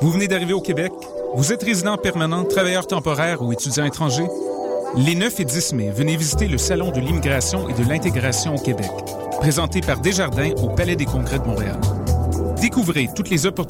Vous venez d'arriver au Québec? Vous êtes résident permanent, travailleur temporaire ou étudiant étranger? Les 9 et 10 mai, venez visiter le Salon de l'immigration et de l'intégration au Québec, présenté par Desjardins au Palais des Congrès de Montréal. Découvrez toutes les opportunités